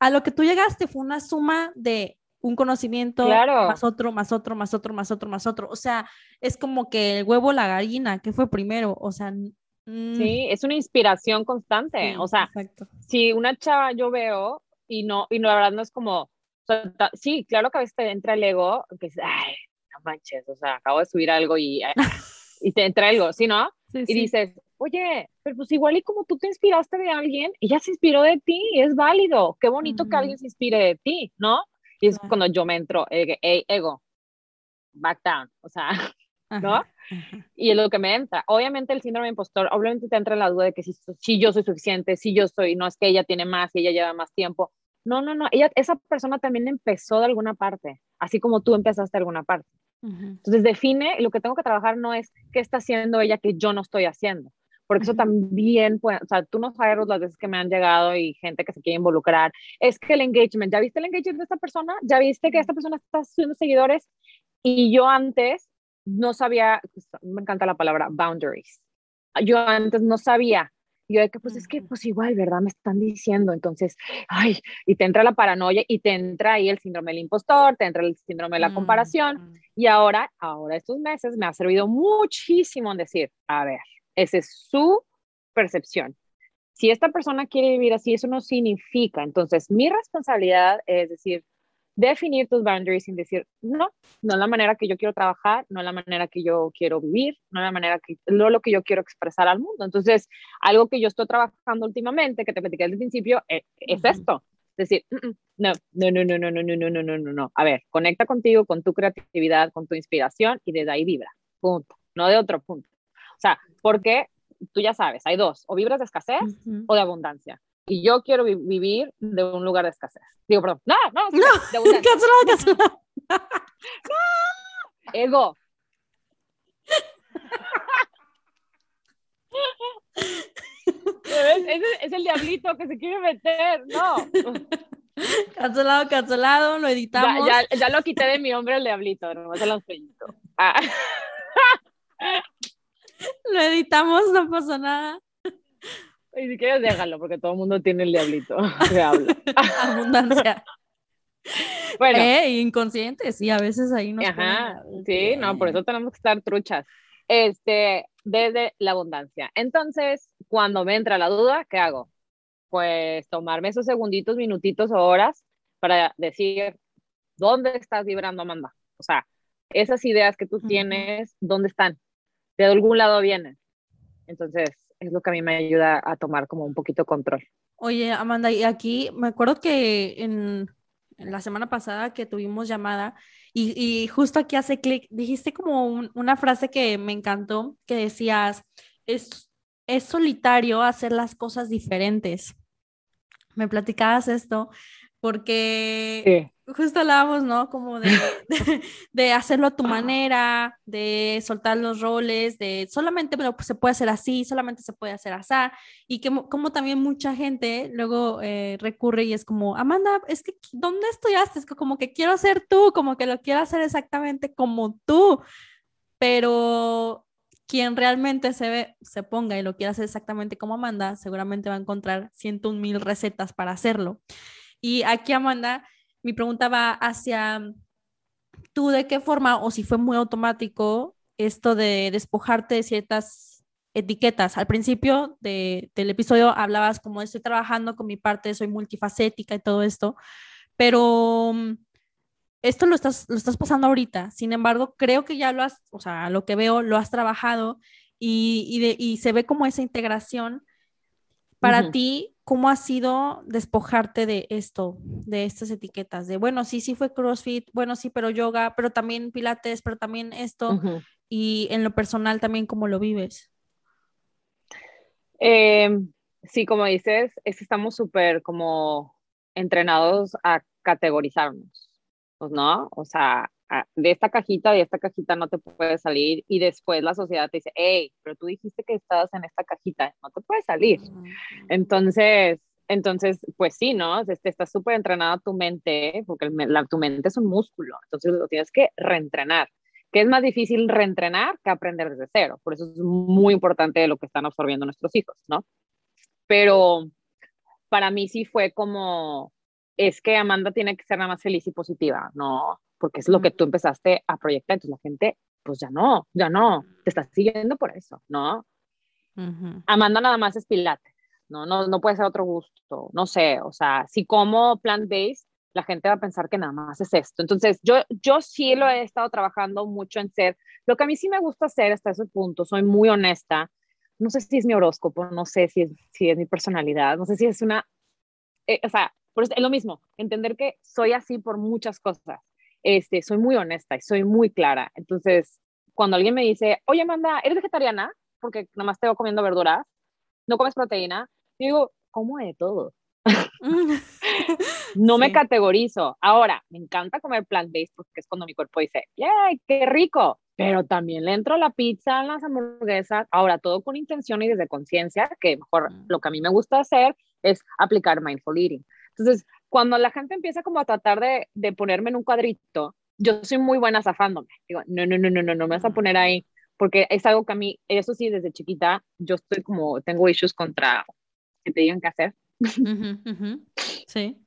a lo que tú llegaste, fue una suma de un conocimiento más otro, más otro, más otro, más otro, más otro. O sea, es como que el huevo, la gallina, ¿qué fue primero? O sea, mm. sí, es una inspiración constante. o sea, si una chava yo veo y no, y no, la verdad no es como, sí, claro que a veces te entra el ego, que es, ay, no manches, o sea, acabo de subir algo y y te entra algo, ¿sí, no? y dices, oye, pero pues igual y como tú te inspiraste de alguien, ella se inspiró de ti, es válido, qué bonito que alguien se inspire de ti, ¿no? Y es cuando yo me entro, ego, back down, o sea, ¿no? Y es lo que me entra. Obviamente el síndrome de impostor, obviamente te entra la duda de que si, si yo soy suficiente, si yo soy, no es que ella tiene más, y ella lleva más tiempo. No, no, no, ella, esa persona también empezó de alguna parte, así como tú empezaste de alguna parte. Entonces define, lo que tengo que trabajar no es qué está haciendo ella que yo no estoy haciendo, porque eso también puede, o sea, tú no sabes las veces que me han llegado y gente que se quiere involucrar, es que el engagement, ¿ya viste el engagement de esta persona? ¿Ya viste que esta persona está subiendo seguidores? Y yo antes no sabía, me encanta la palabra boundaries, yo antes no sabía yo de que, pues es que, pues igual, ¿verdad? Me están diciendo, entonces, ay, y te entra la paranoia y te entra ahí el síndrome del impostor, te entra el síndrome de la comparación. Y ahora, ahora estos meses me ha servido muchísimo en decir, a ver, esa es su percepción. Si esta persona quiere vivir así, eso no significa. Entonces, mi responsabilidad es decir, definir tus boundaries sin decir, no, no es la manera que yo quiero trabajar, no es la manera que yo quiero vivir, no es la manera que, no lo que yo quiero expresar al mundo. Entonces, algo que yo estoy trabajando últimamente, que te desde el principio, es, es esto. Es decir, no, no, no, no, no, no, no, no, no, no, no, no. A ver, conecta contigo, con tu creatividad, con tu inspiración y desde ahí vibra. Punto. No de otro punto. O sea, porque tú ya sabes, hay dos, o vibras de escasez o de abundancia y yo quiero vivir de un lugar de escasez. Digo, perdón, no, no, no de abundancia. no, ego. Es, es, el diablito que se quiere meter, no. Cancelado, cancelado, lo editamos. Ya, ya, lo quité de mi hombre el diablito, no se lo ah. Lo editamos, no pasa nada. Y si quieres déjalo, porque todo el mundo tiene el diablito. Se habla. Abundancia. Bueno. Eh, inconscientes, sí, a veces ahí no. Ajá, sí, no, por eso tenemos que estar truchas. Este, desde la abundancia. Entonces, cuando me entra la duda, ¿qué hago? Pues tomarme esos segunditos, minutitos o horas para decir, ¿dónde estás vibrando, Amanda? O sea, esas ideas que tú tienes, ¿dónde están? De algún lado vienen. Entonces, es lo que a mí me ayuda a tomar como un poquito control. Oye, Amanda, y aquí me acuerdo que en, la semana pasada que tuvimos llamada y, justo aquí hace clic, dijiste como una frase que me encantó, que decías, es, es solitario hacer las cosas diferentes. Me platicabas esto porque justo hablábamos, ¿no? Como de, de, hacerlo a tu manera, de soltar los roles, de solamente pero se puede hacer así, solamente se puede hacer así, y que como también mucha gente luego eh, recurre y es como, Amanda, es que ¿dónde estudiaste? Es que como que quiero ser tú, como que lo quiero hacer exactamente como tú, pero quien realmente se, ve, se ponga y lo quiera hacer exactamente como Amanda, seguramente va a encontrar ciento mil recetas para hacerlo. Y aquí, Amanda, mi pregunta va hacia tú de qué forma o si fue muy automático esto de despojarte de ciertas etiquetas. Al principio del episodio hablabas como estoy trabajando con mi parte, soy multifacética y todo esto, pero mm, esto lo estás, lo estás pasando ahorita. Sin embargo, creo que ya lo has, o sea, lo que veo, lo has trabajado y, y, se ve como esa integración. Para ti, ¿cómo ha sido despojarte de esto, de estas etiquetas? De, bueno, sí, sí fue CrossFit, bueno, sí, pero yoga, pero también pilates, pero también esto, y en lo personal también, ¿cómo lo vives? Em, sí, como dices, es que estamos súper como entrenados a categorizarnos, pues, ¿no? O sea, de esta cajita, de esta cajita no te puedes salir y después la sociedad te dice, hey, pero tú dijiste que estabas en esta cajita, no te puedes salir. Entonces, entonces, pues sí, ¿no? Este, está súper entrenada tu mente, porque la, tu mente es un músculo, entonces lo tienes que reentrenar. Que es más difícil reentrenar que aprender desde cero. Por eso es muy importante lo que están absorbiendo nuestros hijos, ¿no? Pero para mí sí fue como, es que Amanda tiene que ser nada más feliz y positiva, no, porque es lo que tú empezaste a proyectar, entonces la gente, pues ya no, ya no, te estás siguiendo por eso, ¿no? Amanda nada más es pilate, ¿no? ¿no? No puede ser otro gusto, no sé, o sea, si como plant-based, la gente va a pensar que nada más es esto. Entonces, yo, yo sí lo he estado trabajando mucho en ser, lo que a mí sí me gusta hacer hasta ese punto, soy muy honesta, no sé si es mi horóscopo, no sé si es, si es mi personalidad, no sé si es una, eh, o sea, es lo mismo, entender que soy así por muchas cosas este, soy muy honesta y soy muy clara. Entonces, cuando alguien me dice, oye, Amanda, ¿eres vegetariana? Porque nada más te comiendo verduras, no comes proteína. digo, como de todo. no me categorizo. Ahora, me encanta comer plant-based porque es cuando mi cuerpo dice, ¡yay, qué rico! Pero también le entro la pizza, las hamburguesas. Ahora, todo con intención y desde conciencia, que mejor lo que a mí me gusta hacer es aplicar mindful eating. Entonces, cuando la gente empieza como a tratar de, de ponerme en un cuadrito, yo soy muy buena zafándome. Digo, no, no, no, no, no, no me vas a poner ahí, porque es algo que a mí, eso sí, desde chiquita, yo estoy como, tengo issues contra que te digan qué hacer. Sí.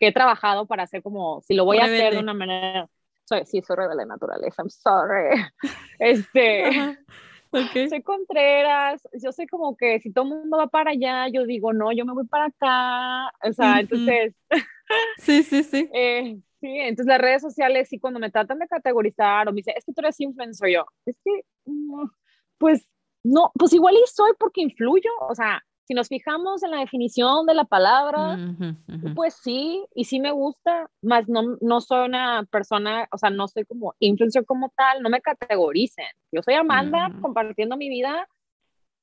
que he trabajado para hacer como, si lo voy a hacer de una manera, soy, sí, soy rebelde naturaleza, I'm sorry. Este, Okay. Soy Contreras, yo sé como que si todo el mundo va para allá, yo digo, no, yo me voy para acá, o sea, entonces... Sí, sí, sí. Eh, sí, entonces las redes sociales, sí, cuando me tratan de categorizar o me dicen, es que tú eres influencer, yo, es que, pues, no, pues igual y soy porque influyo, o sea, si nos fijamos en la definición de la palabra, pues sí, y sí me gusta, más no, no soy una persona, o sea, no soy como influencer como tal, no me categoricen. Yo soy Amanda compartiendo mi vida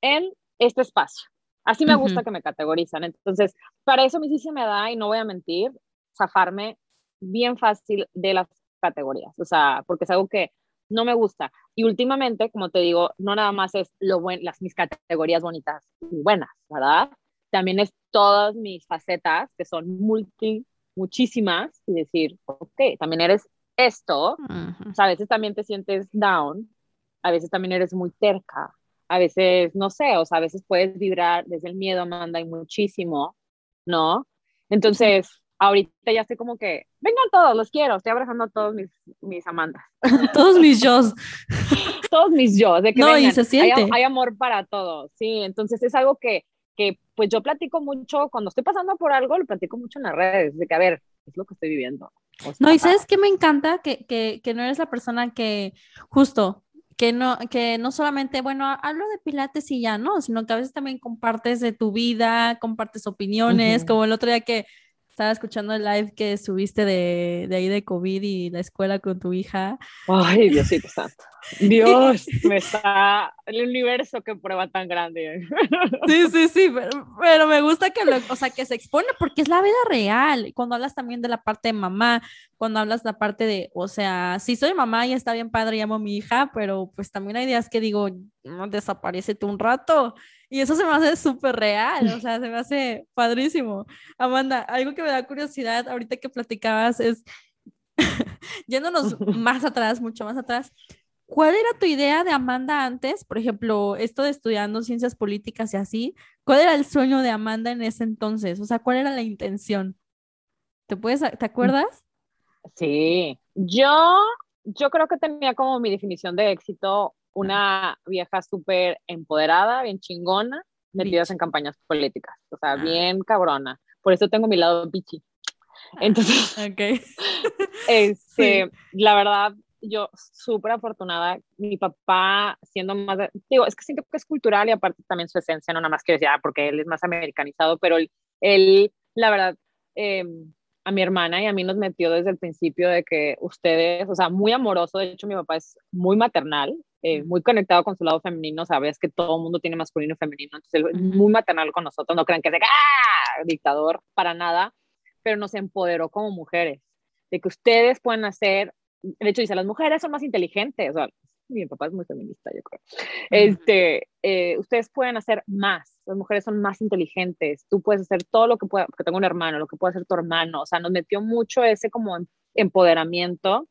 en este espacio. Así me gusta que me categorizan. Entonces, para eso a mí sí se me da, y no voy a mentir, zafarme bien fácil de las categorías, o sea, porque es algo que no me gusta. Y últimamente, como te digo, no nada más es lo buen, las mis categorías bonitas y buenas, ¿verdad? También es todas mis facetas, que son multi, muchísimas, y decir, ok, también eres esto, o sea, a veces también te sientes down, a veces también eres muy terca, a veces, no sé, o sea, a veces puedes vibrar desde el miedo, Amanda, y muchísimo, ¿no? Entonces, ahorita ya estoy como que, vengan todos, los quiero, estoy abrazando a todos mis, mis Amandas. Todos mis yo. todos mis yo, de que no, vengan, y se siente. Hay, hay, amor para todos, sí, entonces es algo que, que, pues yo platico mucho, cuando estoy pasando por algo, lo platico mucho en las redes, de que, a ver, es lo que estoy viviendo. no, y sabes que me encanta que, que, que no eres la persona que justo que no, que no solamente, bueno, hablo de pilates y ya, ¿no? Sino que a veces también compartes de tu vida, compartes opiniones, como el otro día que estaba escuchando el live que subiste de, de, ahí de COVID y la escuela con tu hija. Ay, Diosito santo. Dios, me está el universo que prueba tan grande. Sí, sí, sí, pero, me gusta que lo, o sea, que se expone porque es la vida real. Cuando hablas también de la parte de mamá, cuando hablas de la parte de, o sea, sí soy mamá y está bien padre, llamo a mi hija, pero pues también hay días que digo, no, desaparece un rato y eso se me hace súper real, o sea, se me hace padrísimo. Amanda, algo que me da curiosidad ahorita que platicabas es, yéndonos más atrás, mucho más atrás, ¿cuál era tu idea de Amanda antes? Por ejemplo, esto de estudiando ciencias políticas y así, ¿cuál era el sueño de Amanda en ese entonces? O sea, ¿cuál era la intención? ¿Te puedes, te acuerdas? Sí, yo, yo creo que tenía como mi definición de éxito una vieja súper empoderada, bien chingona, metidas en campañas políticas, o sea, ah. bien cabrona. Por eso tengo mi lado bichi. Ah, Entonces, okay. este, la verdad, yo súper afortunada, mi papá siendo más, digo, es que siento que es cultural y aparte también su esencia, no nada más que decir, ah, porque él es más americanizado, pero él, él la verdad, eh, a mi hermana y a mí nos metió desde el principio de que ustedes, o sea, muy amoroso, de hecho mi papá es muy maternal, eh, muy conectado con su lado femenino, sabes que todo el mundo tiene masculino y femenino, entonces es muy maternal con nosotros, no crean que es de ¡ah! dictador, para nada, pero nos empoderó como mujeres, de que ustedes pueden hacer, de hecho dice, las mujeres son más inteligentes, o sea, mi papá es muy feminista, yo creo. Este, eh, ustedes pueden hacer más, las mujeres son más inteligentes, tú puedes hacer todo lo que pueda, porque tengo un hermano, lo que puede hacer tu hermano, o sea, nos metió mucho ese como em, empoderamiento.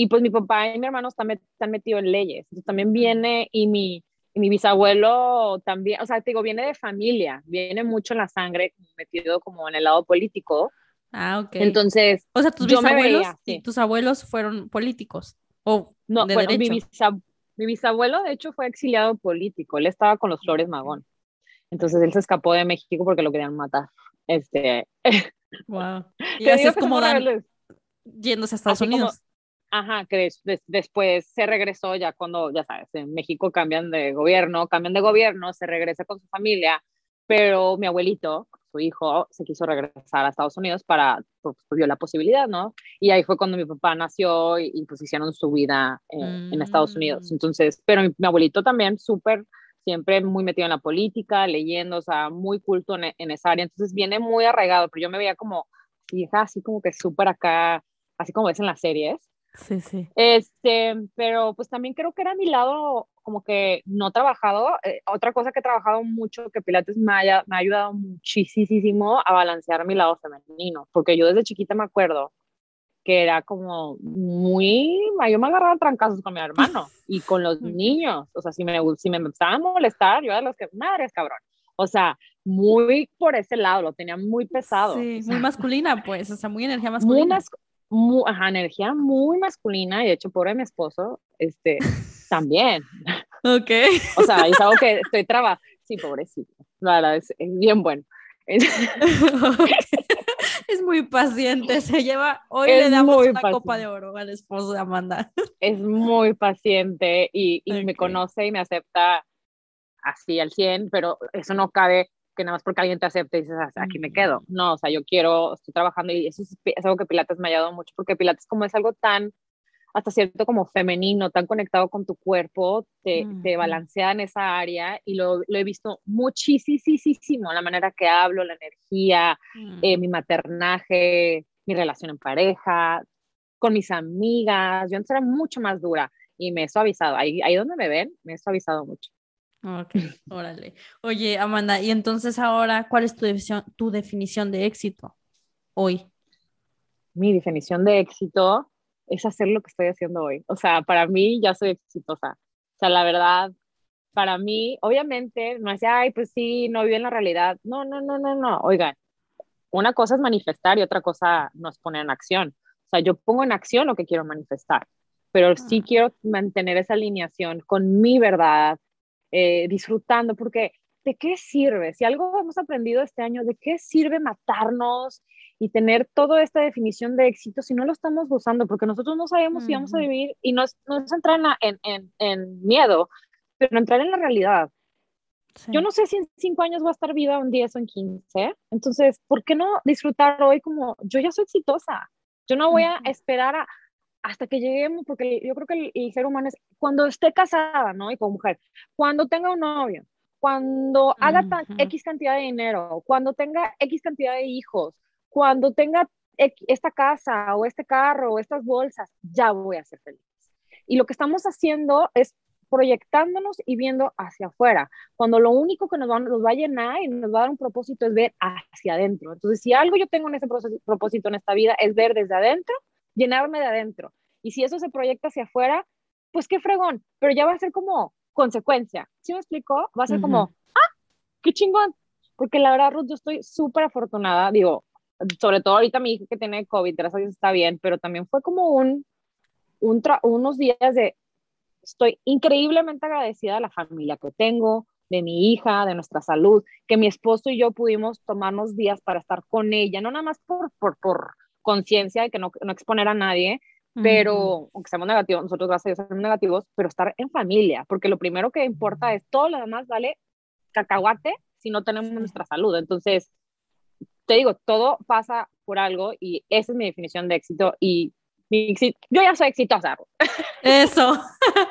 Y pues mi papá y mi hermano están, están metidos en leyes, entonces también viene y mi, mi bisabuelo también, o sea, te digo, viene de familia, viene mucho en la sangre, metido como en el lado político. Ah, ok. Entonces, o sea, tus bisabuelos, tus abuelos fueron políticos. O no, bueno, mi, bisabuelo, de hecho, fue exiliado político. Él estaba con los Flores Magón. Entonces él se escapó de México porque lo querían matar. Este. Wow. Y así es como dan, yéndose a Estados Unidos. Ajá, que después se regresó ya cuando, ya sabes, en México cambian de gobierno, cambian de gobierno, se regresa con su familia, pero mi abuelito, su hijo se quiso regresar a Estados Unidos para, pues, vio la posibilidad, ¿no? Y ahí fue cuando mi papá nació y, pues hicieron su vida en Estados Unidos. Mm. Entonces, pero mi, abuelito también súper, siempre muy metido en la política, leyendo, o sea, muy culto en, en, esa área. Entonces viene muy arraigado, pero yo me veía como hija así como que súper acá, así como ves en las series. Sí, sí. Este, pero pues también creo que era mi lado como que no trabajado. Eh, otra cosa que he trabajado mucho, que Pilates me, haya, me ha ayudado muchísimo a balancear mi lado femenino, porque yo desde chiquita me acuerdo que era como muy, yo me agarraba trancazos con mi hermano y con los niños, o sea, si me, si me empezaban a molestar, yo era los que, madres, cabrón. O sea, muy por ese lado, lo tenía muy pesado. Sí, muy masculina, pues, o sea, muy energía masculina. Muy, ajá, energía muy masculina, y de hecho, pobre mi esposo, este, también. Ok. O sea, es algo que estoy trabajando. Sí, pobrecito. La verdad, es, bien bueno. Es... muy paciente, se lleva, hoy le damos una copa de oro al esposo de Amanda. Es muy paciente y, y me conoce y me acepta así al 100, pero eso no cabe que nada más porque alguien te acepte y dices, ah, aquí me quedo. No, o sea, yo quiero, estoy trabajando y eso es, algo que Pilates me ha ayudado mucho, porque Pilates como es algo tan, hasta cierto como femenino, tan conectado con tu cuerpo, te, te balancea en esa área y lo, lo, he visto muchísimo, la manera que hablo, la energía, eh, mi maternaje, mi relación en pareja, con mis amigas, yo antes era mucho más dura y me he suavizado. Ahí, ahí donde me ven, me he suavizado mucho. Ok, órale. Oye, Amanda, y entonces ahora, ¿cuál es tu definición, tu definición de éxito hoy? Mi definición de éxito es hacer lo que estoy haciendo hoy. O sea, para mí ya soy exitosa. O sea, la verdad, para mí, obviamente, no es, ay, pues sí, no vive en la realidad. No, no, no, no, no. Oigan, una cosa es manifestar y otra cosa no es poner en acción. O sea, yo pongo en acción lo que quiero manifestar, pero sí ah. quiero mantener esa alineación con mi verdad, eh, disfrutando, porque ¿de qué sirve? Si algo hemos aprendido este año, ¿de qué sirve matarnos y tener toda esta definición de éxito si no lo estamos gozando? Porque nosotros no sabemos si vamos a vivir y no es, no es entrar en, en, en, miedo, pero entrar en la realidad. Yo no sé si en cinco años voy a estar viva, un 10 o en 15. Entonces, ¿por qué no disfrutar hoy como yo ya soy exitosa? Yo no voy a esperar a, hasta que lleguemos, porque yo creo que el, ser humano es cuando esté casada, ¿no? Y con mujer, cuando tenga un novio, cuando haga X cantidad de dinero, cuando tenga X cantidad de hijos, cuando tenga esta casa o este carro o estas bolsas, ya voy a ser feliz. Y lo que estamos haciendo es proyectándonos y viendo hacia afuera, cuando lo único que nos va, nos va a llenar y nos va a dar un propósito es ver hacia adentro. Entonces, si algo yo tengo en ese propósito en esta vida es ver desde adentro, llenarme de adentro. Y si eso se proyecta hacia afuera, pues qué fregón, pero ya va a ser como consecuencia. ¿Sí me explico? Va a ser como, ah, qué chingón. Porque la verdad, Ruth, yo estoy súper afortunada, digo, sobre todo ahorita mi hija que tiene COVID, gracias a Dios está bien, pero también fue como un, un unos días de, estoy increíblemente agradecida de la familia que tengo, de mi hija, de nuestra salud, que mi esposo y yo pudimos tomarnos días para estar con ella, no nada más por, por, por conciencia de que no, no, exponer a nadie, pero aunque seamos negativos, nosotros gracias a Dios somos negativos, pero estar en familia, porque lo primero que importa es todo lo demás vale cacahuate si no tenemos nuestra salud. Entonces, te digo, todo pasa por algo y esa es mi definición de éxito y yo ya soy exitosa. Eso.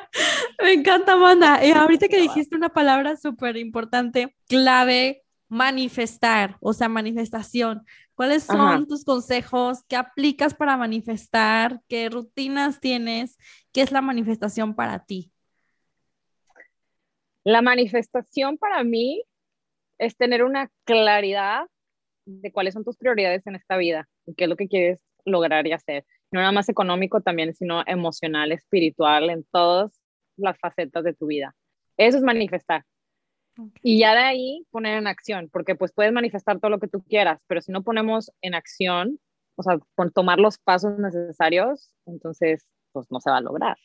Me encanta, Amanda. Y ahorita que dijiste una palabra súper importante, clave, manifestar, o sea, manifestación. ¿Cuáles son tus consejos? ¿Qué aplicas para manifestar? ¿Qué rutinas tienes? ¿Qué es la manifestación para ti? La manifestación para mí es tener una claridad de cuáles son tus prioridades en esta vida y qué es lo que quieres lograr y hacer. No nada más económico también, sino emocional, espiritual, en todas las facetas de tu vida. Eso es manifestar. Y ya de ahí poner en acción, porque pues puedes manifestar todo lo que tú quieras, pero si no ponemos en acción, o sea, con tomar los pasos necesarios, entonces pues no se va a lograr.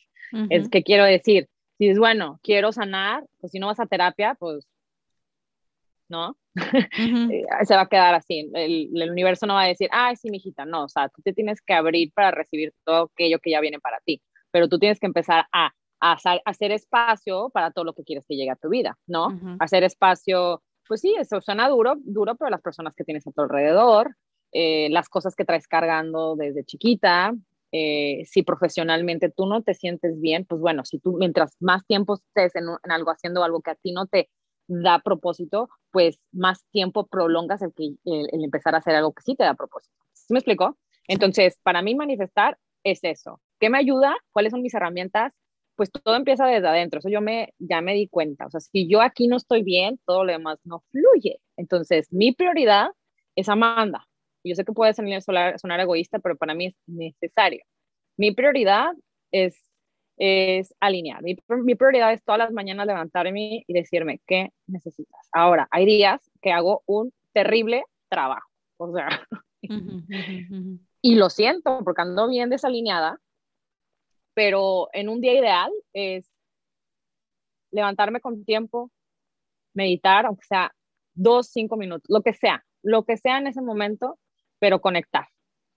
Es que quiero decir, si es bueno, quiero sanar, pues si no vas a terapia, pues no, eh, se va a quedar así. El, el, universo no va a decir, ay, sí, mijita, no, o sea, tú te tienes que abrir para recibir todo aquello que ya viene para ti, pero tú tienes que empezar a hacer espacio para todo lo que quieres que llegue a tu vida, ¿no? Hacer espacio, pues sí, eso suena duro, duro, pero las personas que tienes a tu alrededor, eh, las cosas que traes cargando desde chiquita, eh, si profesionalmente tú no te sientes bien, pues bueno, si tú mientras más tiempo estés en, algo haciendo algo que a ti no te da propósito, pues más tiempo prolongas el, que, el, empezar a hacer algo que sí te da propósito. ¿Sí me explico? Entonces, para mí manifestar es eso. ¿Qué me ayuda? ¿Cuáles son mis herramientas? Pues todo empieza desde adentro. Eso yo me, ya me di cuenta. O sea, si yo aquí no estoy bien, todo lo demás no fluye. Entonces, mi prioridad es Amanda. Yo sé que puede sonar, sonar egoísta, pero para mí es necesario. Mi prioridad es, es alinear. Mi, mi prioridad es todas las mañanas levantarme y decirme, ¿qué necesitas? Ahora, hay días que hago un terrible trabajo. O sea, y lo siento porque ando bien desalineada, pero en un día ideal es levantarme con tiempo, meditar, aunque sea dos, cinco minutos, lo que sea, lo que sea en ese momento, pero conectar,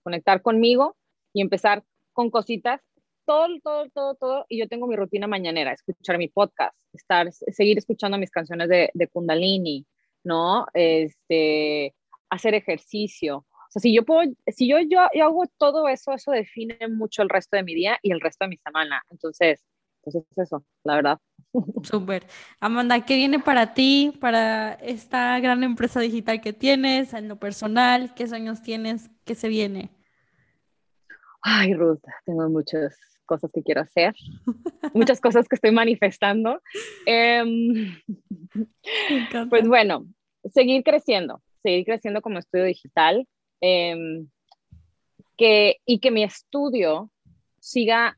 conectar conmigo y empezar con cositas, todo, todo, todo, todo, y yo tengo mi rutina mañanera, escuchar mi podcast, estar, seguir escuchando mis canciones de, de Kundalini, ¿no? Este, hacer ejercicio, o sea, si yo puedo, si yo, yo, hago todo eso, eso define mucho el resto de mi día y el resto de mi semana. Entonces, pues es eso, la verdad. Súper. Amanda, ¿qué viene para ti, para esta gran empresa digital que tienes, en lo personal? ¿Qué sueños tienes? ¿Qué se viene? Ay, Ruth, tengo muchos, cosas que quiero hacer, muchas cosas que estoy manifestando. Em, pues bueno, seguir creciendo, seguir creciendo como estudio digital em, que, y que mi estudio siga,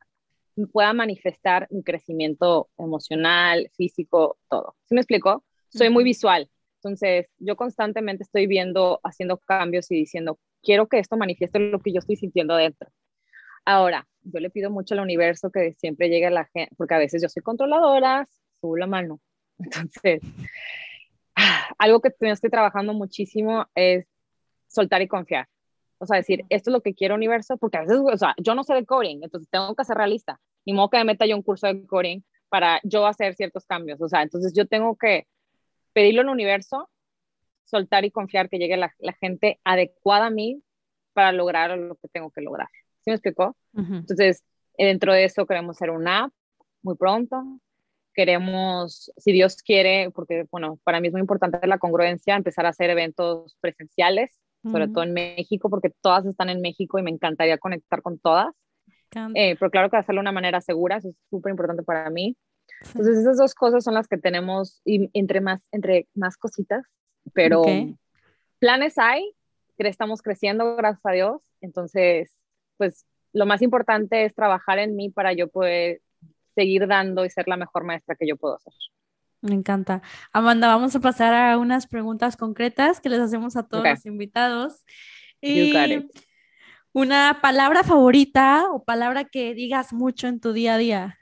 pueda manifestar un crecimiento emocional, físico, todo. ¿Sí me explico? Soy muy visual. Entonces, yo constantemente estoy viendo, haciendo cambios y diciendo, quiero que esto manifieste lo que yo estoy sintiendo dentro. Ahora, yo le pido mucho al universo que siempre llegue a la gente, porque a veces yo soy controladora, subo la mano. Entonces, algo que estoy trabajando muchísimo es soltar y confiar. O sea, decir, esto es lo que quiero universo, porque a veces, o sea, yo no sé de coding, entonces tengo que ser realista. Ni modo que me meta yo un curso de coding para yo hacer ciertos cambios. O sea, entonces yo tengo que pedirlo al universo, soltar y confiar que llegue la, la gente adecuada a mí para lograr lo que tengo que lograr. ¿Sí me explicó? Entonces, dentro de eso queremos hacer una app muy pronto. Queremos, si Dios quiere, porque, bueno, para mí es muy importante la congruencia, empezar a hacer eventos presenciales, sobre todo en México, porque todas están en México y me encantaría conectar con todas. Eh, pero claro que hacerlo de una manera segura, eso es súper importante para mí. Entonces, esas dos cosas son las que tenemos, y entre más, entre más cositas, pero planes hay, que estamos creciendo, gracias a Dios. Entonces, pues lo más importante es trabajar en mí para yo poder seguir dando y ser la mejor maestra que yo puedo ser. Me encanta. Amanda, vamos a pasar a unas preguntas concretas que les hacemos a todos los invitados. Y una palabra favorita o palabra que digas mucho en tu día a día.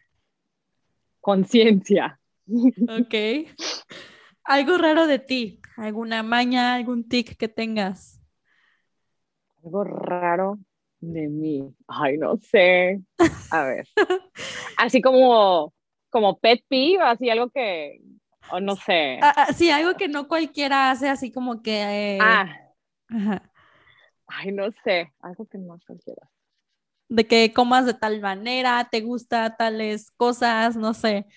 Conciencia. Ok. Algo raro de ti, alguna maña, algún tic que tengas. Algo raro de mí. Ay, no sé. A ver. así como, como pet peeve, así algo que, o no sé. Ah, ah, sí, algo que no cualquiera hace, así como que. Eh, ah. Ay, no sé. Algo que no cualquiera. De que comas de tal manera, te gusta tales cosas, no sé.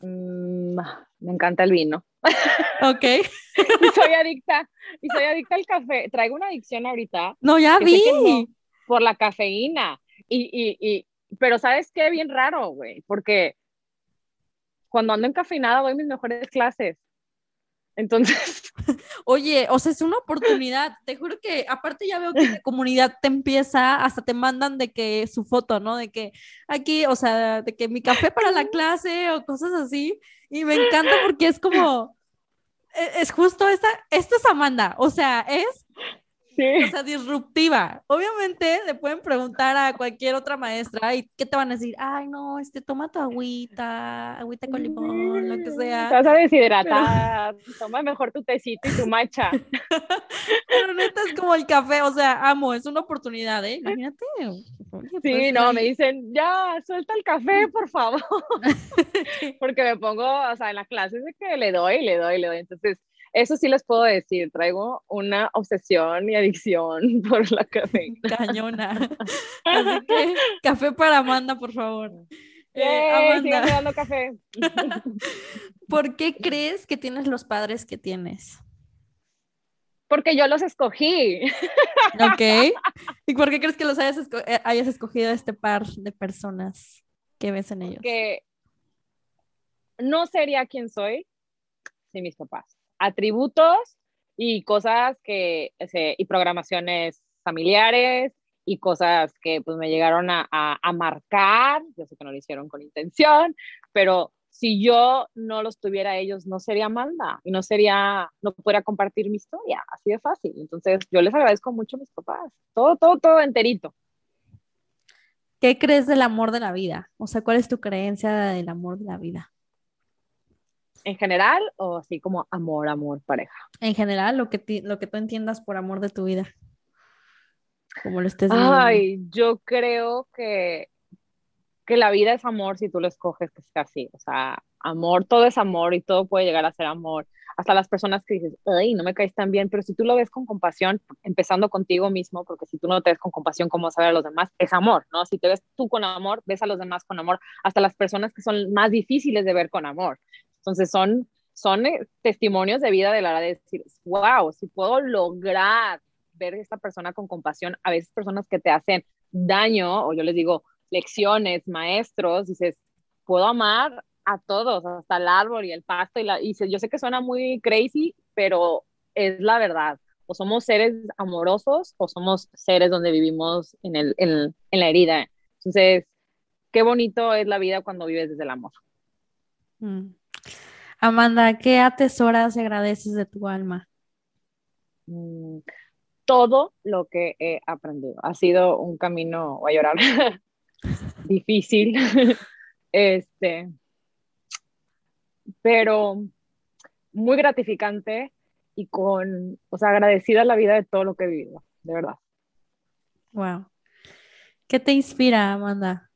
Mm, me encanta el vino. Ok. y soy adicta, y soy adicta al café. Traigo una adicción ahorita. No, ya vi. por la cafeína. Y, y, y, pero ¿sabes qué? Bien raro, güey, porque cuando ando encafeinada voy a mis mejores clases. Entonces. Oye, o sea, es una oportunidad. Te juro que aparte ya veo que la comunidad te empieza, hasta te mandan de que su foto, ¿no? De que aquí, o sea, de que mi café para la clase o cosas así. Y me encanta porque es como, e, es justo esta, esto es Amanda, o sea, es o sea, disruptiva. Obviamente le pueden preguntar a cualquier otra maestra y ¿qué te van a decir? Ay, no, este, toma tu agüita, agüita con limón, lo que sea. Te vas a deshidratar, toma mejor tu tecito y tu matcha. Pero neta es como el café, o sea, amo, es una oportunidad, ¿eh? Imagínate. sí, no, me dicen, ya, suelta el café, por favor. Porque me pongo, o sea, en las clases de que le doy, le doy, le doy. Entonces, eso sí les puedo decir, traigo una obsesión y adicción por la café. Cañona. Así que café para Amanda, por favor. Eh, Amanda. dando café. ¿Por qué crees que tienes los padres que tienes? Porque yo los escogí. Ok. ¿Y por qué crees que los hayas, eh, hayas escogido este par de personas que ves en ellos? Que no sería quien soy sin mis papás atributos y cosas que, y programaciones familiares y cosas que pues me llegaron a, a, marcar, yo sé que no lo hicieron con intención, pero si yo no los tuviera ellos, no sería Amanda y no sería, no podría compartir mi historia, así de fácil. Entonces, yo les agradezco mucho a mis papás, todo, todo, todo enterito. ¿Qué crees del amor de la vida? O sea, ¿cuál es tu creencia del amor de la vida? En general o así como amor, amor, pareja? En general, lo que, lo que tú entiendas por amor de tu vida. Como lo estés viendo. Ay, yo creo que, que la vida es amor si tú lo escoges que sea así. O sea, amor, todo es amor y todo puede llegar a ser amor. Hasta las personas que dices, ay, no me caes tan bien, pero si tú lo ves con compasión, empezando contigo mismo, porque si tú no te ves con compasión, ¿cómo vas a ver a los demás? Es amor, ¿no? Si te ves tú con amor, ves a los demás con amor, hasta las personas que son más difíciles de ver con amor. Entonces son, son eh, testimonios de vida de la de decir, wow, si puedo lograr ver a esta persona con compasión, a veces personas que te hacen daño, o yo les digo, lecciones, maestros, dices, puedo amar a todos, hasta el árbol y el pasto. Y, la, y yo sé que suena muy crazy, pero es la verdad. O somos seres amorosos o somos seres donde vivimos en, el, en, en la herida. Entonces, qué bonito es la vida cuando vives desde el amor. Mm. Amanda, ¿qué atesoras y agradeces de tu alma? Mm, todo lo que he aprendido. Ha sido un camino, voy a llorar, difícil, este, pero muy gratificante y con, o sea, agradecida a la vida de todo lo que he vivido, de verdad. Wow. ¿Qué te inspira, Amanda?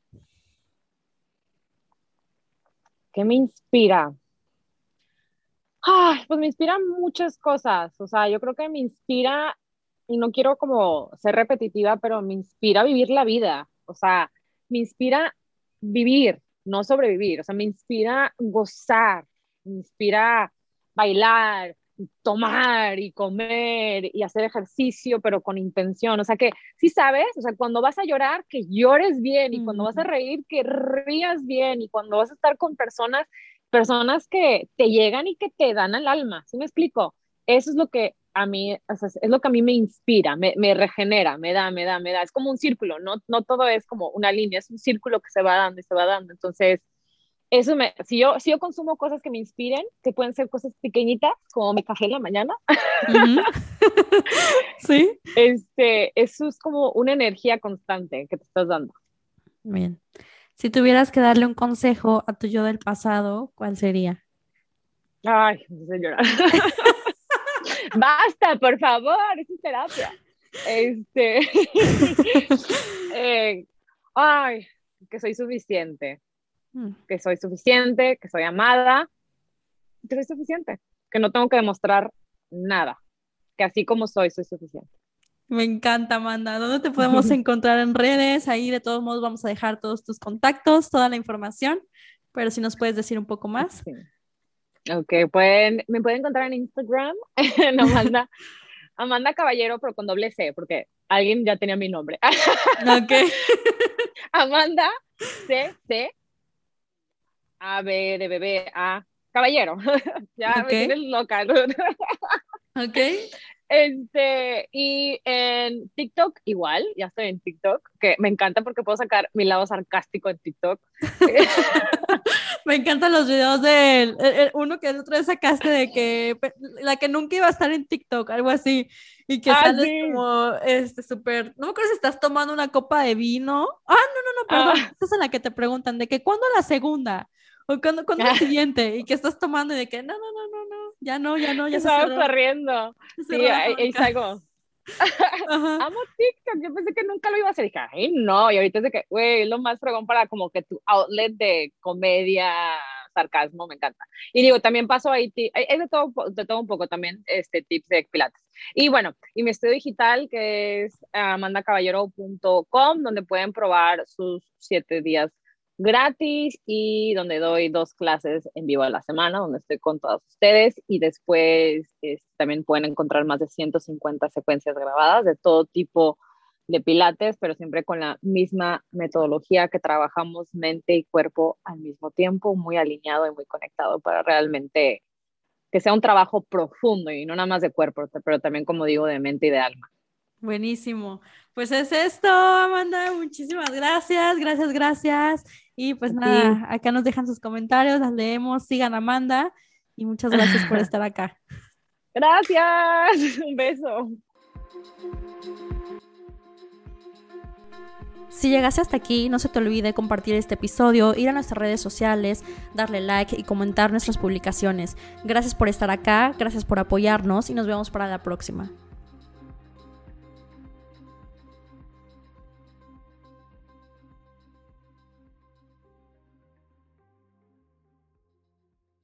¿Qué me inspira? Ay, pues me inspiran muchas cosas. O sea, yo creo que me inspira, y no quiero como ser repetitiva, pero me inspira vivir la vida. O sea, me inspira vivir, no sobrevivir. O sea, me inspira gozar, me inspira bailar, tomar y comer y hacer ejercicio, pero con intención. O sea, que sí sabes, o sea, cuando vas a llorar, que llores bien y cuando vas a reír, que rías bien y cuando vas a estar con personas, personas que te llegan y que te dan al alma. ¿Sí me explico? Eso es lo que a mí, es lo que a mí me inspira, me, me, regenera, me da, me da, me da. Es como un círculo, no, no todo es como una línea, es un círculo que se va dando y se va dando. Entonces, eso me, si yo, si yo consumo cosas que me inspiren, que pueden ser cosas pequeñitas, como mi café en la mañana, sí. Este, eso es como una energía constante que te estás dando. Bien. Si tuvieras que darle un consejo a tu yo del pasado, ¿cuál sería? Ay, señora. Basta, por favor, es terapia. Este, eh, ay, que soy suficiente. Que soy suficiente, que soy amada, que soy suficiente, que no tengo que demostrar nada, que así como soy, soy suficiente. Me encanta, Amanda. ¿Dónde te podemos encontrar en redes? Ahí de todos modos vamos a dejar todos tus contactos, toda la información, pero si nos puedes decir un poco más. Ok, pueden, me pueden encontrar en Instagram, en Amanda, Amanda Caballero, pero con doble C, porque alguien ya tenía mi nombre. ok. Amanda C a, B, de bebé, A, caballero. ya me tienes loca. ok. Este, y en TikTok igual, ya estoy en TikTok, que me encanta porque puedo sacar mi lado sarcástico en TikTok. me encantan los videos de uno que el otro sacaste de que la que nunca iba a estar en TikTok, algo así, y que ah, sales como este súper, no me acuerdo si estás tomando una copa de vino. Ah, no, no, no, perdón, ah. esa es en la que te preguntan de que cuándo la segunda. O cuando, cuando el siguiente y que estás tomando y de que no, no, no, no, no, ya no, ya no, ya se Estaba corriendo. Sí, ahí salgo. Amo TikTok, yo pensé que nunca lo iba a hacer. Y dije, ay, no, y ahorita es de que, güey, es lo más fregón para como que tu outlet de comedia, sarcasmo, me encanta. Y digo, también paso ahí, es de todo, de todo un poco también, este, tips de pilates. Y bueno, y mi estudio digital, que es amandacaballero.com, donde pueden probar sus siete días gratis y donde doy dos clases en vivo a la semana, donde estoy con todos ustedes y después también pueden encontrar más de 150 secuencias grabadas de todo tipo de pilates, pero siempre con la misma metodología que trabajamos mente y cuerpo al mismo tiempo, muy alineado y muy conectado para realmente que sea un trabajo profundo y no nada más de cuerpo, pero también como digo de mente y de alma. Buenísimo. Pues es esto, Amanda. Muchísimas gracias, gracias, gracias. Y pues nada, acá nos dejan sus comentarios, las leemos, sigan Amanda y muchas gracias por estar acá. Gracias, un beso. Si llegaste hasta aquí, no se te olvide compartir este episodio, ir a nuestras redes sociales, darle like y comentar nuestras publicaciones. Gracias por estar acá, gracias por apoyarnos y nos vemos para la próxima.